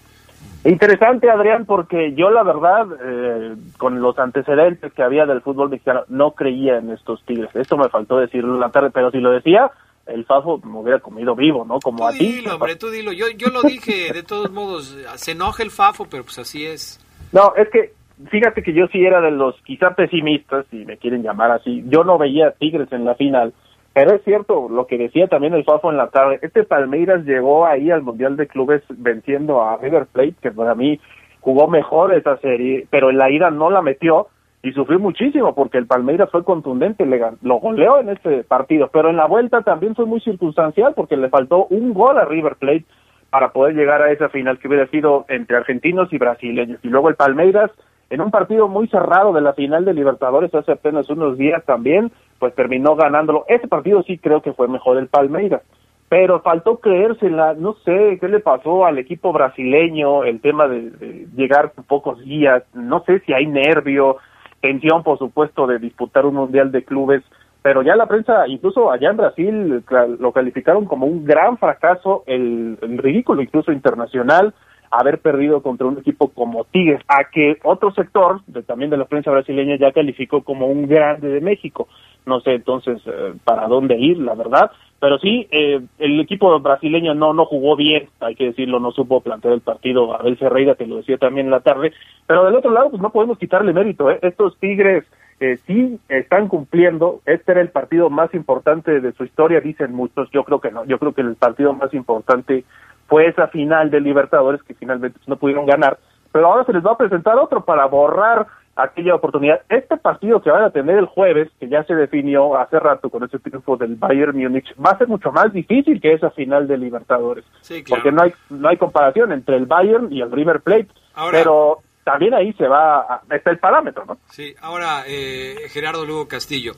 Interesante, Adrián, porque yo la verdad, eh, con los antecedentes que había del fútbol mexicano, no creía en estos Tigres. Esto me faltó decirlo en la tarde, pero si lo decía, el Fafo me hubiera comido vivo, ¿no? Como tú a ti. Dilo, hombre, tú dilo. Yo, yo lo dije, de todos modos, se enoja el Fafo, pero pues así es. No, es que fíjate que yo sí era de los quizá pesimistas, si me quieren llamar así. Yo no veía Tigres en la final pero es cierto lo que decía también el Fafo en la tarde. Este Palmeiras llegó ahí al Mundial de Clubes venciendo a River Plate, que para mí jugó mejor esa serie, pero en la ida no la metió y sufrió muchísimo porque el Palmeiras fue contundente, le, lo goleó en este partido, pero en la vuelta también fue muy circunstancial porque le faltó un gol a River Plate para poder llegar a esa final que hubiera sido entre argentinos y brasileños. Y luego el Palmeiras, en un partido muy cerrado de la final de Libertadores hace apenas unos días también, pues terminó ganándolo. Ese partido sí creo que fue mejor el Palmeiras, pero faltó creérsela, no sé qué le pasó al equipo brasileño, el tema de, llegar pocos días, no sé si hay nervio, tensión por supuesto de disputar un mundial de clubes, pero ya la prensa, incluso allá en Brasil, lo calificaron como un gran fracaso, el, el ridículo incluso internacional, haber perdido contra un equipo como Tigres, a que otro sector, de, también de la prensa brasileña, ya calificó como un grande de México. No sé entonces eh, para dónde ir, la verdad. Pero sí, eh, el equipo brasileño no no jugó bien, hay que decirlo, no supo plantear el partido. Abel Ferreira, que lo decía también en la tarde. Pero del otro lado, pues no podemos quitarle mérito. ¿eh? Estos Tigres eh, sí están cumpliendo. Este era el partido más importante de su historia, dicen muchos. Yo creo que no. Yo creo que el partido más importante fue esa final de Libertadores que finalmente no pudieron ganar, pero ahora se les va a presentar otro para borrar aquella oportunidad. Este partido que van a tener el jueves, que ya se definió hace rato con ese triunfo del Bayern Múnich, va a ser mucho más difícil que esa final de Libertadores, porque no hay no hay comparación entre el Bayern y el River Plate. pero también ahí se va, a, está el parámetro, ¿no? Sí, ahora eh, Gerardo Lugo Castillo,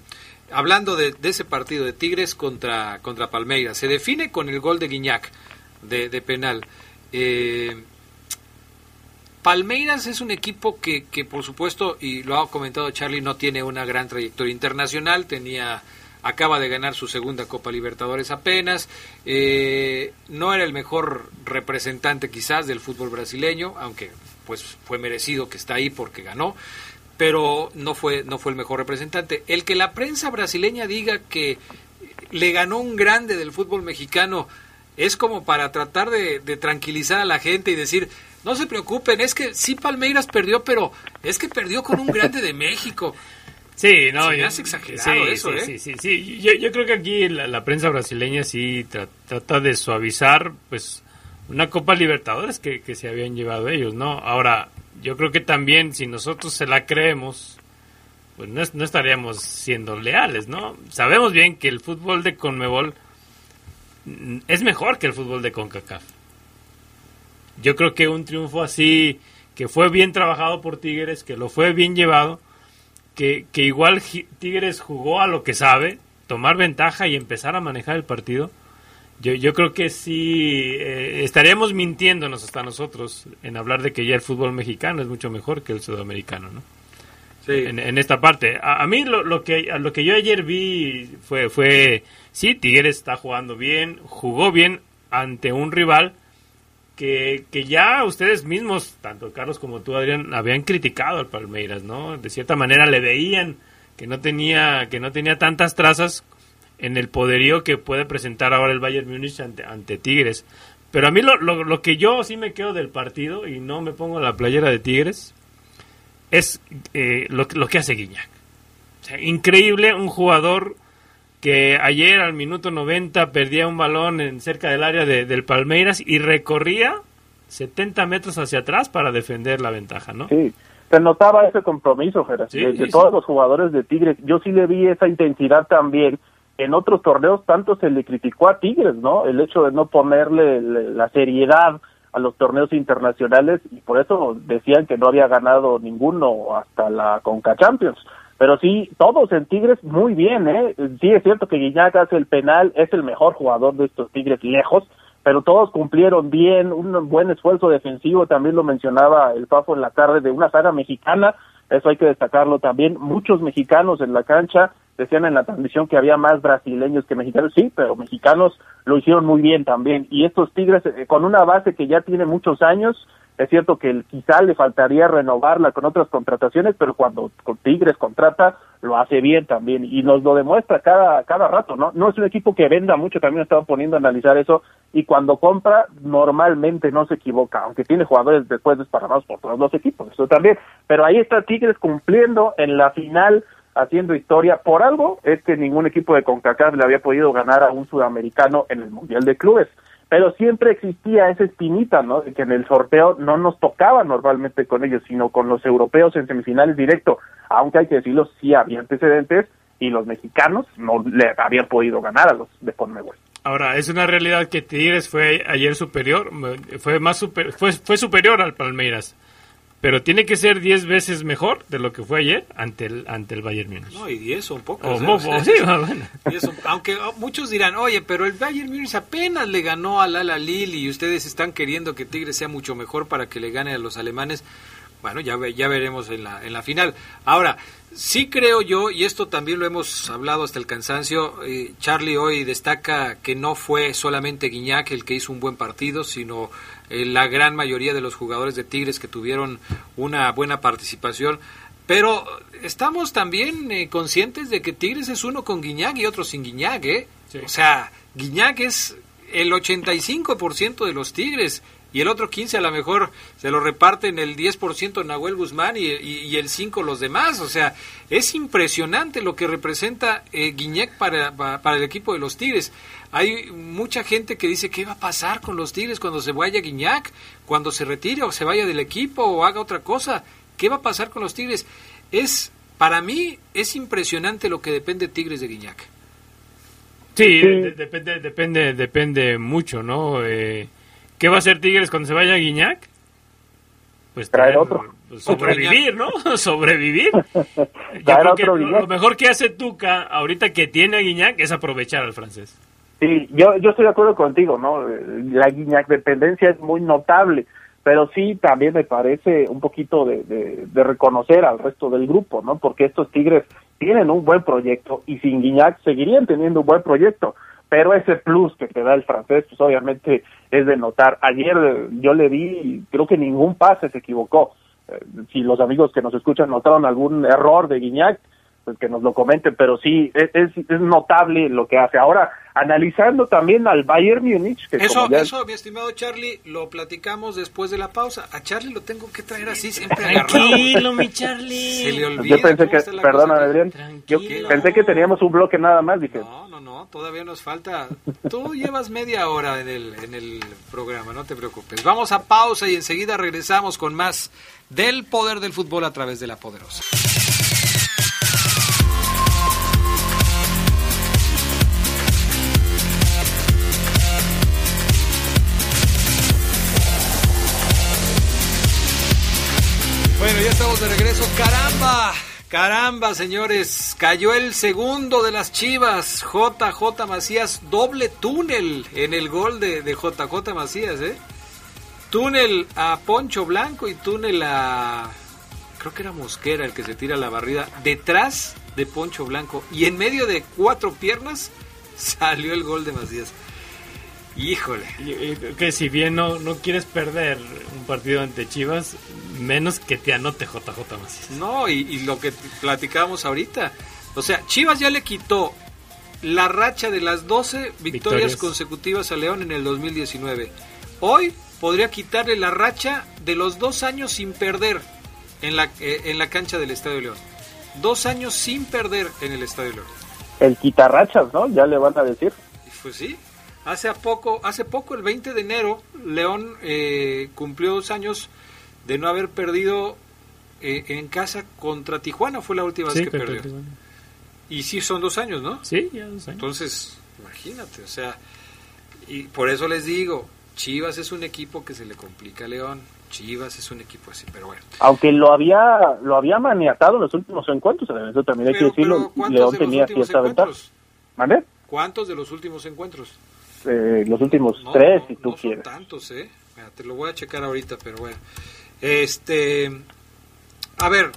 hablando de, ese partido de Tigres contra, contra Palmeiras, se define con el gol de Guiñac de, de penal. Eh, Palmeiras es un equipo que, que, por supuesto, y lo ha comentado Charlie, no tiene una gran trayectoria internacional, tenía acaba de ganar su segunda Copa Libertadores apenas, eh, no era el mejor representante quizás del fútbol brasileño, aunque pues fue merecido que está ahí porque ganó, pero no fue, no fue el mejor representante. El que la prensa brasileña diga que le ganó un grande del fútbol mexicano es como para tratar de, de tranquilizar a la gente y decir, no se preocupen, es que sí Palmeiras perdió, pero es que perdió con un grande de México. Sí, no, es exagerado sí, eso, sí, ¿eh? Sí, sí, Yo, yo, creo que aquí la, prensa brasileña sí trata de suavizar, pues, una Copa Libertadores que, que se habían llevado ellos, ¿no? Ahora, yo creo que también si nosotros se la creemos, pues no, no estaríamos siendo leales, ¿no? Sabemos bien que el fútbol de Conmebol es mejor que el fútbol de CONCACAF yo creo que un triunfo así, que fue bien trabajado por Tigres, que lo fue bien llevado, que, que igual Tigres jugó a lo que sabe, tomar ventaja y empezar a manejar el partido, yo, yo creo que sí eh, estaríamos mintiéndonos hasta nosotros en hablar de que ya el fútbol mexicano es mucho mejor que el sudamericano, ¿no? Sí. En, esta parte. A, a, mí lo, lo, que, lo que yo ayer vi fue, fue, sí, Tigres está jugando bien, jugó bien ante un rival que, que, ya ustedes mismos, tanto Carlos como tú, Adrián, habían criticado al Palmeiras, ¿no? De cierta manera le veían que no tenía, que no tenía tantas trazas en el poderío que puede presentar ahora el Bayern Múnich ante, ante Tigres. Pero a mí lo, lo, que yo sí me quedo del partido y no me pongo la playera de Tigres es eh, lo, lo, que hace Guiñac. O sea, increíble un jugador que ayer al minuto 90 perdía un balón en cerca del área de, del Palmeiras y recorría 70 metros hacia atrás para defender la ventaja, ¿no? Sí, se notaba ese compromiso, Gerard, sí, de, de sí, todos sí. los jugadores de Tigres. Yo sí le vi esa intensidad también. En otros torneos tanto se le criticó a Tigres, ¿no? El hecho de no ponerle la seriedad a los torneos internacionales y por eso decían que no había ganado ninguno hasta la Conca Champions pero sí, todos en Tigres muy bien, ¿eh? Sí es cierto que Guiñac hace el penal, es el mejor jugador de estos Tigres lejos, pero todos cumplieron bien, un buen esfuerzo defensivo, también lo mencionaba el Pafo en la tarde de una saga mexicana, eso hay que destacarlo también, muchos mexicanos en la cancha, decían en la transmisión que había más brasileños que mexicanos, sí, pero mexicanos lo hicieron muy bien también, y estos Tigres eh, con una base que ya tiene muchos años, es cierto que quizá le faltaría renovarla con otras contrataciones, pero cuando con Tigres contrata, lo hace bien también y nos lo demuestra cada, cada rato, ¿no? No es un equipo que venda mucho, también estaba poniendo a analizar eso, y cuando compra, normalmente no se equivoca, aunque tiene jugadores después desparramados por todos los equipos, eso también. Pero ahí está Tigres cumpliendo en la final, haciendo historia. Por algo es que ningún equipo de CONCACAF le había podido ganar a un sudamericano en el Mundial de Clubes pero siempre existía esa espinita, ¿no? De que en el sorteo no nos tocaba normalmente con ellos, sino con los europeos en semifinales directo, aunque hay que decirlo, sí había antecedentes y los mexicanos no le habían podido ganar a los de Conmebol. Ahora, es una realidad que Tigres fue ayer superior, fue más super, fue, fue superior al Palmeiras pero tiene que ser 10 veces mejor de lo que fue ayer ante el ante el Bayern Múnich. No, y 10 son pocos. O, o, o, [laughs] sí, bueno. son, aunque muchos dirán, oye, pero el Bayern Múnich apenas le ganó al Al Lille y ustedes están queriendo que Tigres sea mucho mejor para que le gane a los alemanes. Bueno, ya, ya veremos en la, en la final. Ahora, sí creo yo, y esto también lo hemos hablado hasta el cansancio, eh, Charlie hoy destaca que no fue solamente Guiñac el que hizo un buen partido, sino eh, la gran mayoría de los jugadores de Tigres que tuvieron una buena participación. Pero estamos también eh, conscientes de que Tigres es uno con Guiñac y otro sin Guiñac, ¿eh? Sí. O sea, Guiñac es el 85% de los Tigres y el otro 15 a lo mejor se lo reparten el 10% Nahuel Guzmán y, y, y, el 5 los demás. O sea, es impresionante lo que representa eh, Guiñac para, para el equipo de los Tigres. Hay mucha gente que dice, ¿qué va a pasar con los Tigres cuando se vaya Guiñac? Cuando se retire o se vaya del equipo o haga otra cosa. ¿Qué va a pasar con los Tigres? Es, para mí, es impresionante lo que depende Tigres de Guiñac. Sí, de, depende, depende, depende mucho, ¿no? Eh, ¿Qué va a hacer Tigres cuando se vaya Guiñac? Pues traer, otro. pues, sobrevivir, ¿no? [laughs] sobrevivir. [laughs] Yo creo que otro lo, lo mejor que hace Tuca ahorita que tiene a Guiñac es aprovechar al francés. Sí, yo, yo estoy de acuerdo contigo, ¿no? La Guiñac dependencia es muy notable, pero sí también me parece un poquito de, de, reconocer al resto del grupo, ¿no? Porque estos Tigres tienen un buen proyecto y sin Guiñac seguirían teniendo un buen proyecto, pero ese plus que te da el francés, pues obviamente es de notar. Ayer eh, yo le vi, creo que ningún pase se equivocó. Eh, si los amigos que nos escuchan notaron algún error de Guiñac, pues que nos lo comenten, pero sí, es, notable lo que hace. Ahora, analizando también al Bayern Múnich, que Eso, como ya- eso, mi estimado Charlie, lo platicamos después de la pausa. A Charlie lo tengo que traer así, siempre. Tranquilo, mi [laughs] Se le Charlie. olvida yo pensé que, perdona cosa. Adrián, yo Tranquilo. pensé que teníamos un bloque nada más, dije, No, no, no, todavía nos falta. Tú llevas media hora en el, en el programa, no te preocupes. Vamos a pausa y enseguida regresamos con más del poder del fútbol a través de la poderosa. De regreso. ¡Caramba! Caramba, señores. Cayó el segundo de las Chivas. JJ Macías. Doble túnel en el gol de, de JJ Macías, ¿eh? Túnel a Poncho Blanco y túnel a... Creo que era Mosquera el que se tira la barrida. Detrás de Poncho Blanco. Y en medio de cuatro piernas [laughs] salió el gol de Macías. Híjole. Que si bien no, no quieres perder un partido ante Chivas, menos que te anote JJ Macías. No, y, y lo que platicábamos ahorita. O sea, Chivas ya le quitó la racha de las 12 victorias, Victorias. consecutivas a León en el 2019. Hoy podría quitarle la racha de los dos años sin perder en la, eh, en la cancha del Estadio León. Dos años sin perder en el Estadio León. el quitarrachas, ¿no? Ya le van a decir. Pues sí, hace a poco, hace poco, el 20 de enero, León eh, cumplió dos años de no haber perdido eh, en casa contra Tijuana, fue la última vez que perdió. Tijuana. Y sí son dos años, ¿no? Sí, ya dos años. Entonces, imagínate, o sea, y por eso les digo, Chivas es un equipo que se le complica a León, Chivas es un equipo así, pero bueno. Aunque lo había lo había maniatado en los últimos encuentros, eso también hay Pero, que decirlo, pero, ¿cuántos León de tenía cierta ventaja. ¿Cuántos de los últimos encuentros? Eh, los últimos No, tres, si tú no quieres. son tantos, ¿eh? Mira, te lo voy a checar ahorita, pero bueno. Este, a ver,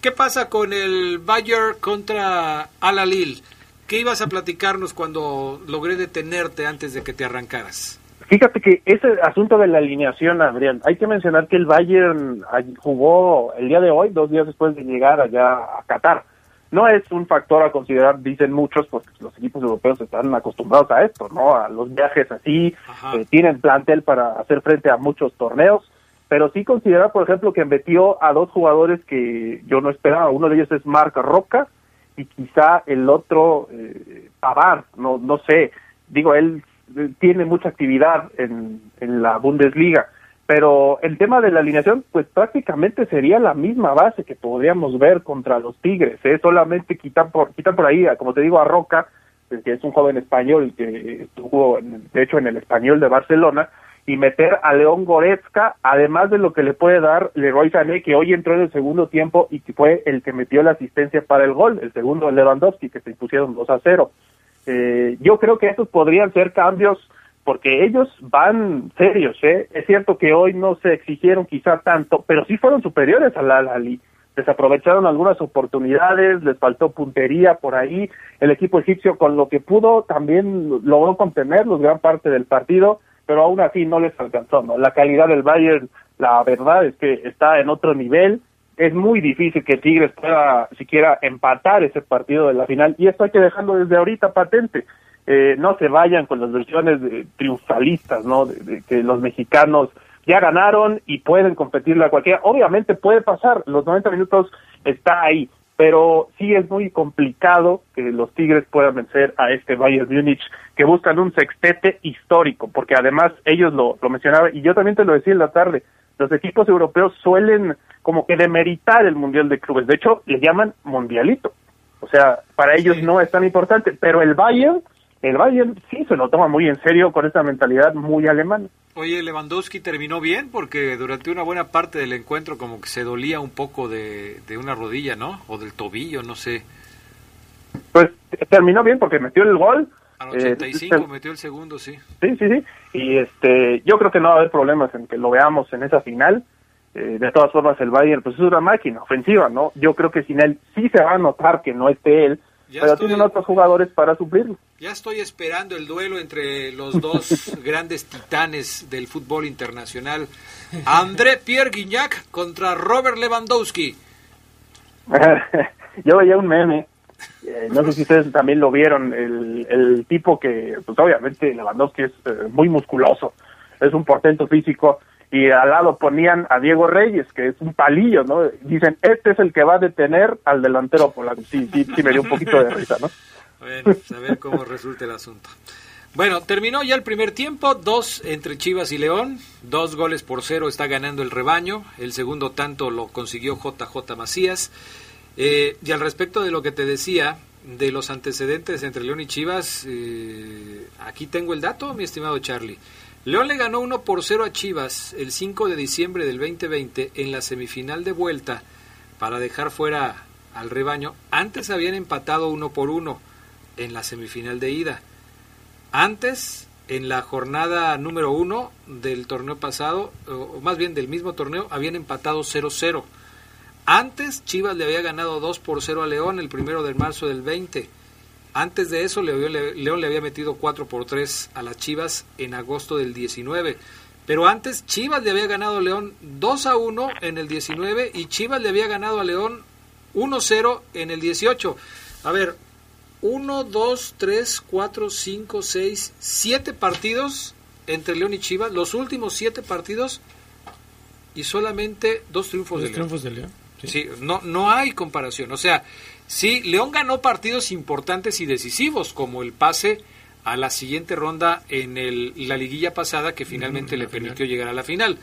¿qué pasa con el Bayern contra Al-Alil? ¿Qué ibas a platicarnos cuando logré detenerte antes de que te arrancaras? Fíjate que ese asunto de la alineación, Adrián, hay que mencionar que el Bayern ay- jugó el día de hoy, dos días después de llegar allá a Qatar. No es un factor a considerar, dicen muchos, porque los equipos europeos están acostumbrados a esto, ¿no? A los viajes así, eh, tienen plantel para hacer frente a muchos torneos, pero sí considera, por ejemplo, que metió a dos jugadores que yo no esperaba. Uno de ellos es Marc Roca y quizá el otro, eh, Pavard, no, no sé. Digo, él eh, tiene mucha actividad en, en la Bundesliga, pero el tema de la alineación, pues prácticamente sería la misma base que podríamos ver contra los Tigres, ¿eh? solamente quitan por, quitan por ahí, como te digo, a Roca, eh, que es un joven español que estuvo, de hecho, en el español de Barcelona, y meter a León Goretzka, además de lo que le puede dar Leroy Sané, que hoy entró en el segundo tiempo y que fue el que metió la asistencia para el gol, el segundo Lewandowski, que se impusieron 2 a 0. Eh, yo creo que estos podrían ser cambios porque ellos van serios, ¿eh? Es cierto que hoy no se exigieron quizá tanto, pero sí fueron superiores al Al-Ali. Desaprovecharon algunas oportunidades, les faltó puntería por ahí. El equipo egipcio con lo que pudo también logró contenerlos gran parte del partido, pero aún así no les alcanzó, ¿no? La calidad del Bayern, la verdad es que está en otro nivel. Es muy difícil que Tigres pueda siquiera empatar ese partido de la final y esto hay que dejarlo desde ahorita patente. Eh, no se vayan con las versiones de- triunfalistas, ¿no? De, de que los mexicanos ya ganaron y pueden competirle a cualquiera. Obviamente puede pasar, los 90 minutos está ahí, pero sí es muy complicado que los Tigres puedan vencer a este Bayern Múnich que buscan un sextete histórico, porque además ellos lo, lo mencionaban y yo también te lo decía en la tarde, los equipos europeos suelen como que demeritar el Mundial de Clubes, de hecho le llaman Mundialito, o sea, para ellos no es tan importante, pero el Bayern, el Bayern sí se lo toma muy en serio con esa mentalidad muy alemana. Oye, Lewandowski terminó bien porque durante una buena parte del encuentro como que se dolía un poco de, de una rodilla, ¿no? O del tobillo, no sé. Pues terminó bien porque metió el gol. Al 85 eh, metió el segundo, sí. Sí, sí, sí. Y este, yo creo que no va a haber problemas en que lo veamos en esa final. Eh, de todas formas, el Bayern pues es una máquina ofensiva, ¿no? Yo creo que sin él sí se va a notar que no esté él, pero tienen otros jugadores para suplirlo. Ya estoy esperando el duelo entre los dos [laughs] grandes titanes del fútbol internacional, André Pierre Guignac contra Robert Lewandowski. [laughs] Yo veía un meme, eh, no sé si ustedes también lo vieron, el, el tipo que, pues obviamente Lewandowski es eh, muy musculoso, es un portento físico, y al lado ponían a Diego Reyes, que es un palillo, ¿no? Dicen, este es el que va a detener al delantero polaco. Sí, sí, sí me dio un poquito de risa, ¿no? Bueno, pues, a ver cómo resulta el asunto. Bueno, terminó ya el primer tiempo, dos entre Chivas y León, dos goles por cero está ganando el rebaño, el segundo tanto lo consiguió JJ Macías. Eh, y al respecto de lo que te decía, de los antecedentes entre León y Chivas, eh, aquí tengo el dato, mi estimado Charlie. León le ganó 1 por 0 a Chivas el 5 de diciembre del 2020 en la semifinal de vuelta para dejar fuera al rebaño. Antes habían empatado 1 por 1 en la semifinal de ida. Antes, en la jornada número 1 del torneo pasado, o más bien del mismo torneo, habían empatado 0-0. Antes, Chivas le había ganado 2 por 0 a León el primero de marzo del 20 antes de eso, León le había metido 4 por 3 a las Chivas en agosto del 19. Pero antes, Chivas le había ganado a León 2 a 1 en el 19 y Chivas le había ganado a León 1-0 en el 18. A ver, 1, 2, 3, 4, 5, 6, 7 partidos entre León y Chivas, los últimos 7 partidos y solamente dos triunfos, de, León. triunfos de León. Sí. sí, no, no hay comparación. O sea, Sí, León ganó partidos importantes y decisivos, como el pase a la siguiente ronda en el, la liguilla pasada que finalmente le permitió llegar a la final.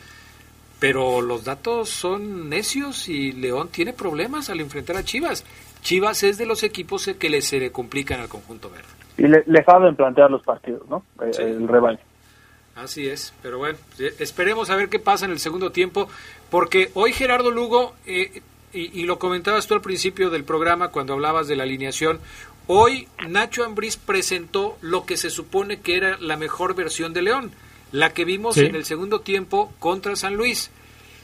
Pero los datos son necios y León tiene problemas al enfrentar a Chivas. Chivas es de los equipos que le se le complican al conjunto verde. Y le, le saben plantear los partidos, ¿no? Eh, el rebaño. Así es, pero bueno, eh, esperemos a ver qué pasa en el segundo tiempo, porque hoy Gerardo Lugo eh, y, lo comentabas tú al principio del programa cuando hablabas de la alineación, hoy Nacho Ambriz presentó lo que se supone que era la mejor versión de León, la que vimos en el segundo tiempo contra San Luis.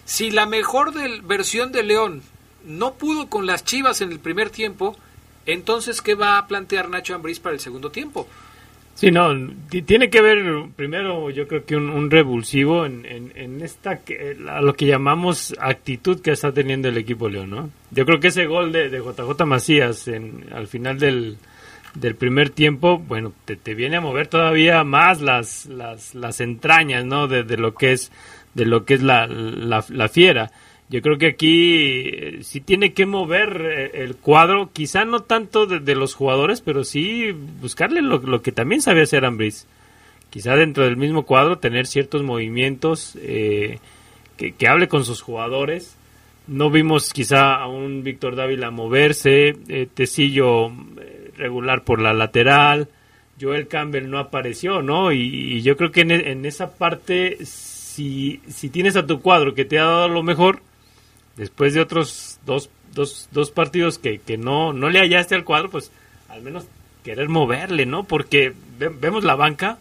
Si la mejor versión de León no pudo con las Chivas en el primer tiempo, entonces ¿qué va a plantear Nacho Ambriz para el segundo tiempo? Sí, no, tiene que ver primero yo creo que un, revulsivo en, en, esta, a lo que llamamos actitud que está teniendo el equipo León, ¿no? Yo creo que ese gol de, de JJ Macías en, al final del, del primer tiempo, bueno, te, te, viene a mover todavía más las, las, las entrañas, ¿no? De, de, lo que es, de lo que es la, la, la fiera. Yo creo que aquí eh, sí tiene que mover eh, el cuadro, quizá no tanto de, los jugadores, pero sí buscarle lo, que también sabe hacer Ambris. Quizá dentro del mismo cuadro tener ciertos movimientos eh, que, hable con sus jugadores. No vimos quizá a un Víctor Dávila moverse, Tecillo regular por la lateral, Joel Campbell no apareció, ¿no? Y, yo creo que en, en esa parte, si, si tienes a tu cuadro que te ha dado lo mejor, después de otros dos, dos, dos partidos que, que no, no le hallaste al cuadro, pues al menos querer moverle, ¿no? Porque vemos la banca.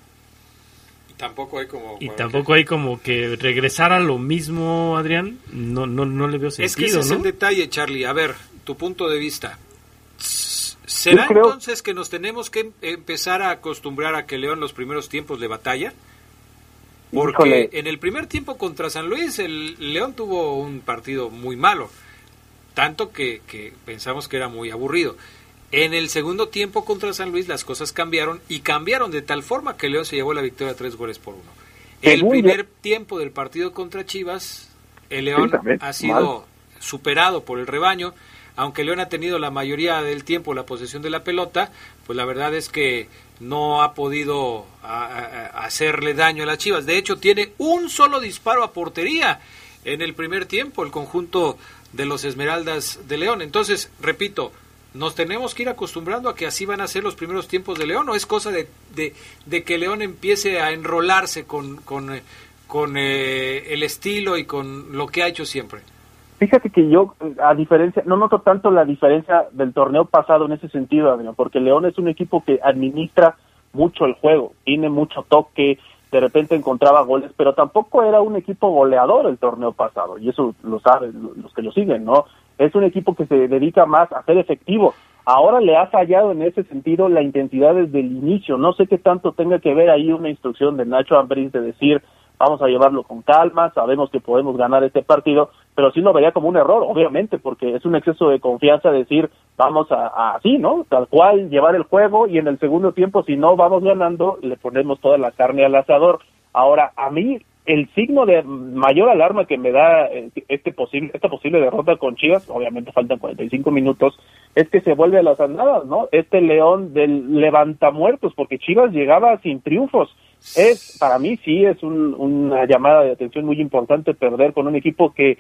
Y tampoco hay como... Y tampoco hay como que regresar a lo mismo, Adrián. No, no, no le veo sentido, Es que ese es el detalle, Charlie. A ver, tu punto de vista. ¿Será entonces que nos tenemos que empezar a acostumbrar a que León los primeros tiempos de batalla? Porque en el primer tiempo contra San Luis, el León tuvo un partido muy malo, tanto que, pensamos que era muy aburrido. En el segundo tiempo contra San Luis las cosas cambiaron y cambiaron de tal forma que León se llevó la victoria tres goles por uno. El primer tiempo del partido contra Chivas, el León ha sido superado por el rebaño aunque León ha tenido la mayoría del tiempo la posesión de la pelota, pues la verdad es que no ha podido hacerle daño a las Chivas. De hecho, tiene un solo disparo a portería en el primer tiempo el conjunto de los Esmeraldas de León. Entonces, repito, nos tenemos que ir acostumbrando a que así van a ser los primeros tiempos de León, o es cosa de, de, que León empiece a enrolarse con, con, con eh, el estilo y con lo que ha hecho siempre. Fíjate que yo, a diferencia, no noto tanto la diferencia del torneo pasado en ese sentido, porque León es un equipo que administra mucho el juego, tiene mucho toque, de repente encontraba goles, pero tampoco era un equipo goleador el torneo pasado, y eso lo saben los que lo siguen, ¿no? Es un equipo que se dedica más a ser efectivo. Ahora le ha fallado en ese sentido la intensidad desde el inicio. No sé qué tanto tenga que ver ahí una instrucción de Nacho Ambriz de decir, vamos a llevarlo con calma, sabemos que podemos ganar este partido, pero sí lo vería como un error, obviamente, porque es un exceso de confianza decir, vamos a, así, ¿no? Tal cual, llevar el juego y en el segundo tiempo, si no vamos ganando, le ponemos toda la carne al asador. Ahora, a mí, el signo de mayor alarma que me da eh, este posible, esta posible derrota con Chivas, obviamente faltan 45 minutos, es que se vuelve a las andadas, ¿no? Este león del levantamuertos, porque Chivas llegaba sin triunfos es para mí sí es una llamada de atención muy importante perder con un equipo que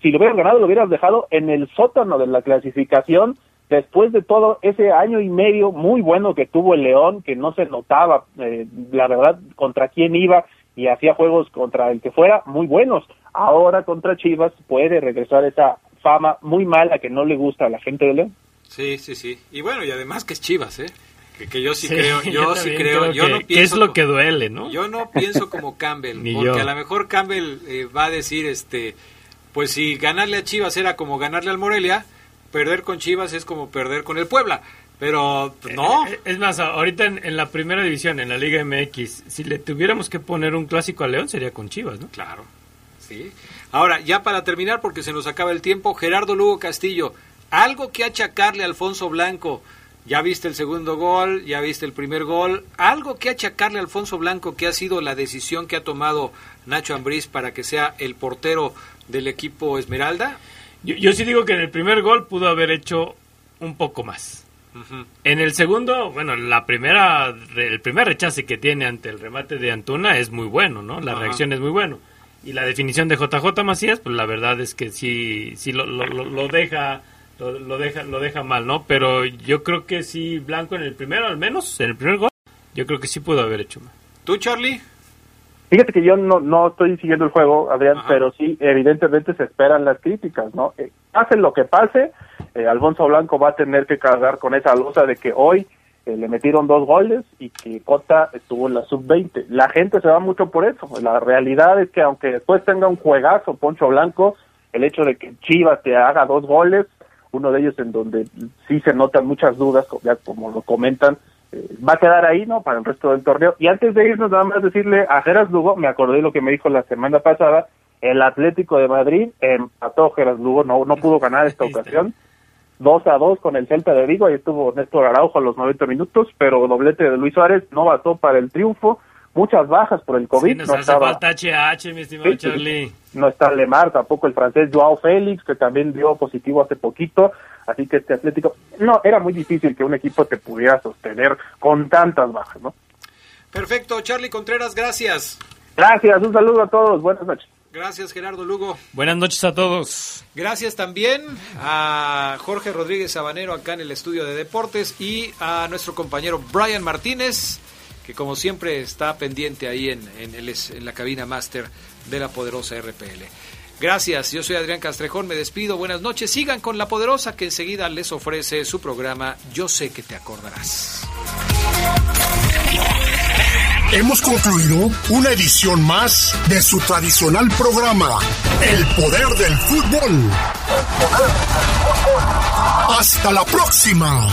si lo hubieras ganado lo hubieras dejado en el sótano de la clasificación después de todo ese año y medio muy bueno que tuvo el León que no se notaba eh, la verdad contra quién iba y hacía juegos contra el que fuera muy buenos. Ahora contra Chivas puede regresar esa fama muy mala que no le gusta a la gente de León. Sí sí sí. Y bueno y además que es Chivas eh que, yo sí, creo, [laughs] yo, sí creo, yo no pienso es lo que duele, ¿no? Yo no pienso como [laughs] Campbell, porque a lo mejor Campbell eh, va a decir, este, pues si ganarle a Chivas era como ganarle al Morelia, perder con Chivas es como perder con el Puebla. Pero pues, no. Eh, eh, es más, ahorita en, la primera división, en la Liga MX, si le tuviéramos que poner un clásico a León sería con Chivas, ¿no? Claro. Sí. Ahora, ya para terminar, porque se nos acaba el tiempo, Gerardo Lugo Castillo, algo que achacarle a Alfonso Blanco ya viste el segundo gol, ya viste el primer gol. ¿Algo que achacarle a Alfonso Blanco que ha sido la decisión que ha tomado Nacho Ambriz para que sea el portero del equipo Esmeralda? Yo, sí digo que en el primer gol pudo haber hecho un poco más. En el segundo, bueno, la primera, el primer rechace que tiene ante el remate de Antuna es muy bueno, ¿no? La reacción es muy bueno. Y la definición de JJ Macías, pues la verdad es que sí, sí lo, lo, lo deja lo, deja lo deja mal, ¿no? Pero yo creo que sí, Blanco en el primero, al menos, en el primer gol, yo creo que sí pudo haber hecho mal. ¿Tú, Charlie? Fíjate que yo no, no estoy siguiendo el juego, Adrián, pero sí, evidentemente se esperan las críticas, ¿no? Eh, pase lo que pase, eh, Alfonso Blanco va a tener que cargar con esa losa de que hoy eh, le metieron dos goles y que Cota estuvo en la sub-20. La gente se va mucho por eso. La realidad es que aunque después tenga un juegazo Poncho Blanco, el hecho de que Chivas te haga dos goles, uno de ellos en donde sí se notan muchas dudas, ya como lo comentan, eh, va a quedar ahí, ¿no? Para el resto del torneo. Y antes de irnos, nada más decirle a Geras Lugo, me acordé de lo que me dijo la semana pasada, el Atlético de Madrid empató Geras Lugo, no, no pudo ganar esta ocasión. 2 a 2 con el Celta de Vigo, ahí estuvo Néstor Araujo a los 90 minutos, pero doblete de Luis Suárez no bastó para el triunfo muchas bajas por el COVID. no estaba, HH, mi estimado Charlie. No está Lemar, tampoco el francés Joao Félix, que también dio positivo hace poquito. Así que este Atlético, no, era muy difícil que un equipo te pudiera sostener con tantas bajas, ¿no? Perfecto, Charlie Contreras, gracias. Gracias, un saludo a todos, buenas noches. Gracias, Gerardo Lugo. Buenas noches a todos. Gracias también a Jorge Rodríguez Sabanero acá en el estudio de deportes y a nuestro compañero Brian Martínez que como siempre está pendiente ahí en, en, la cabina máster de la poderosa RPL. Gracias, yo soy Adrián Castrejón, me despido, buenas noches, sigan con la poderosa que enseguida les ofrece su programa Yo sé que te acordarás. Hemos concluido una edición más de su tradicional programa, El Poder del Fútbol. Hasta la próxima.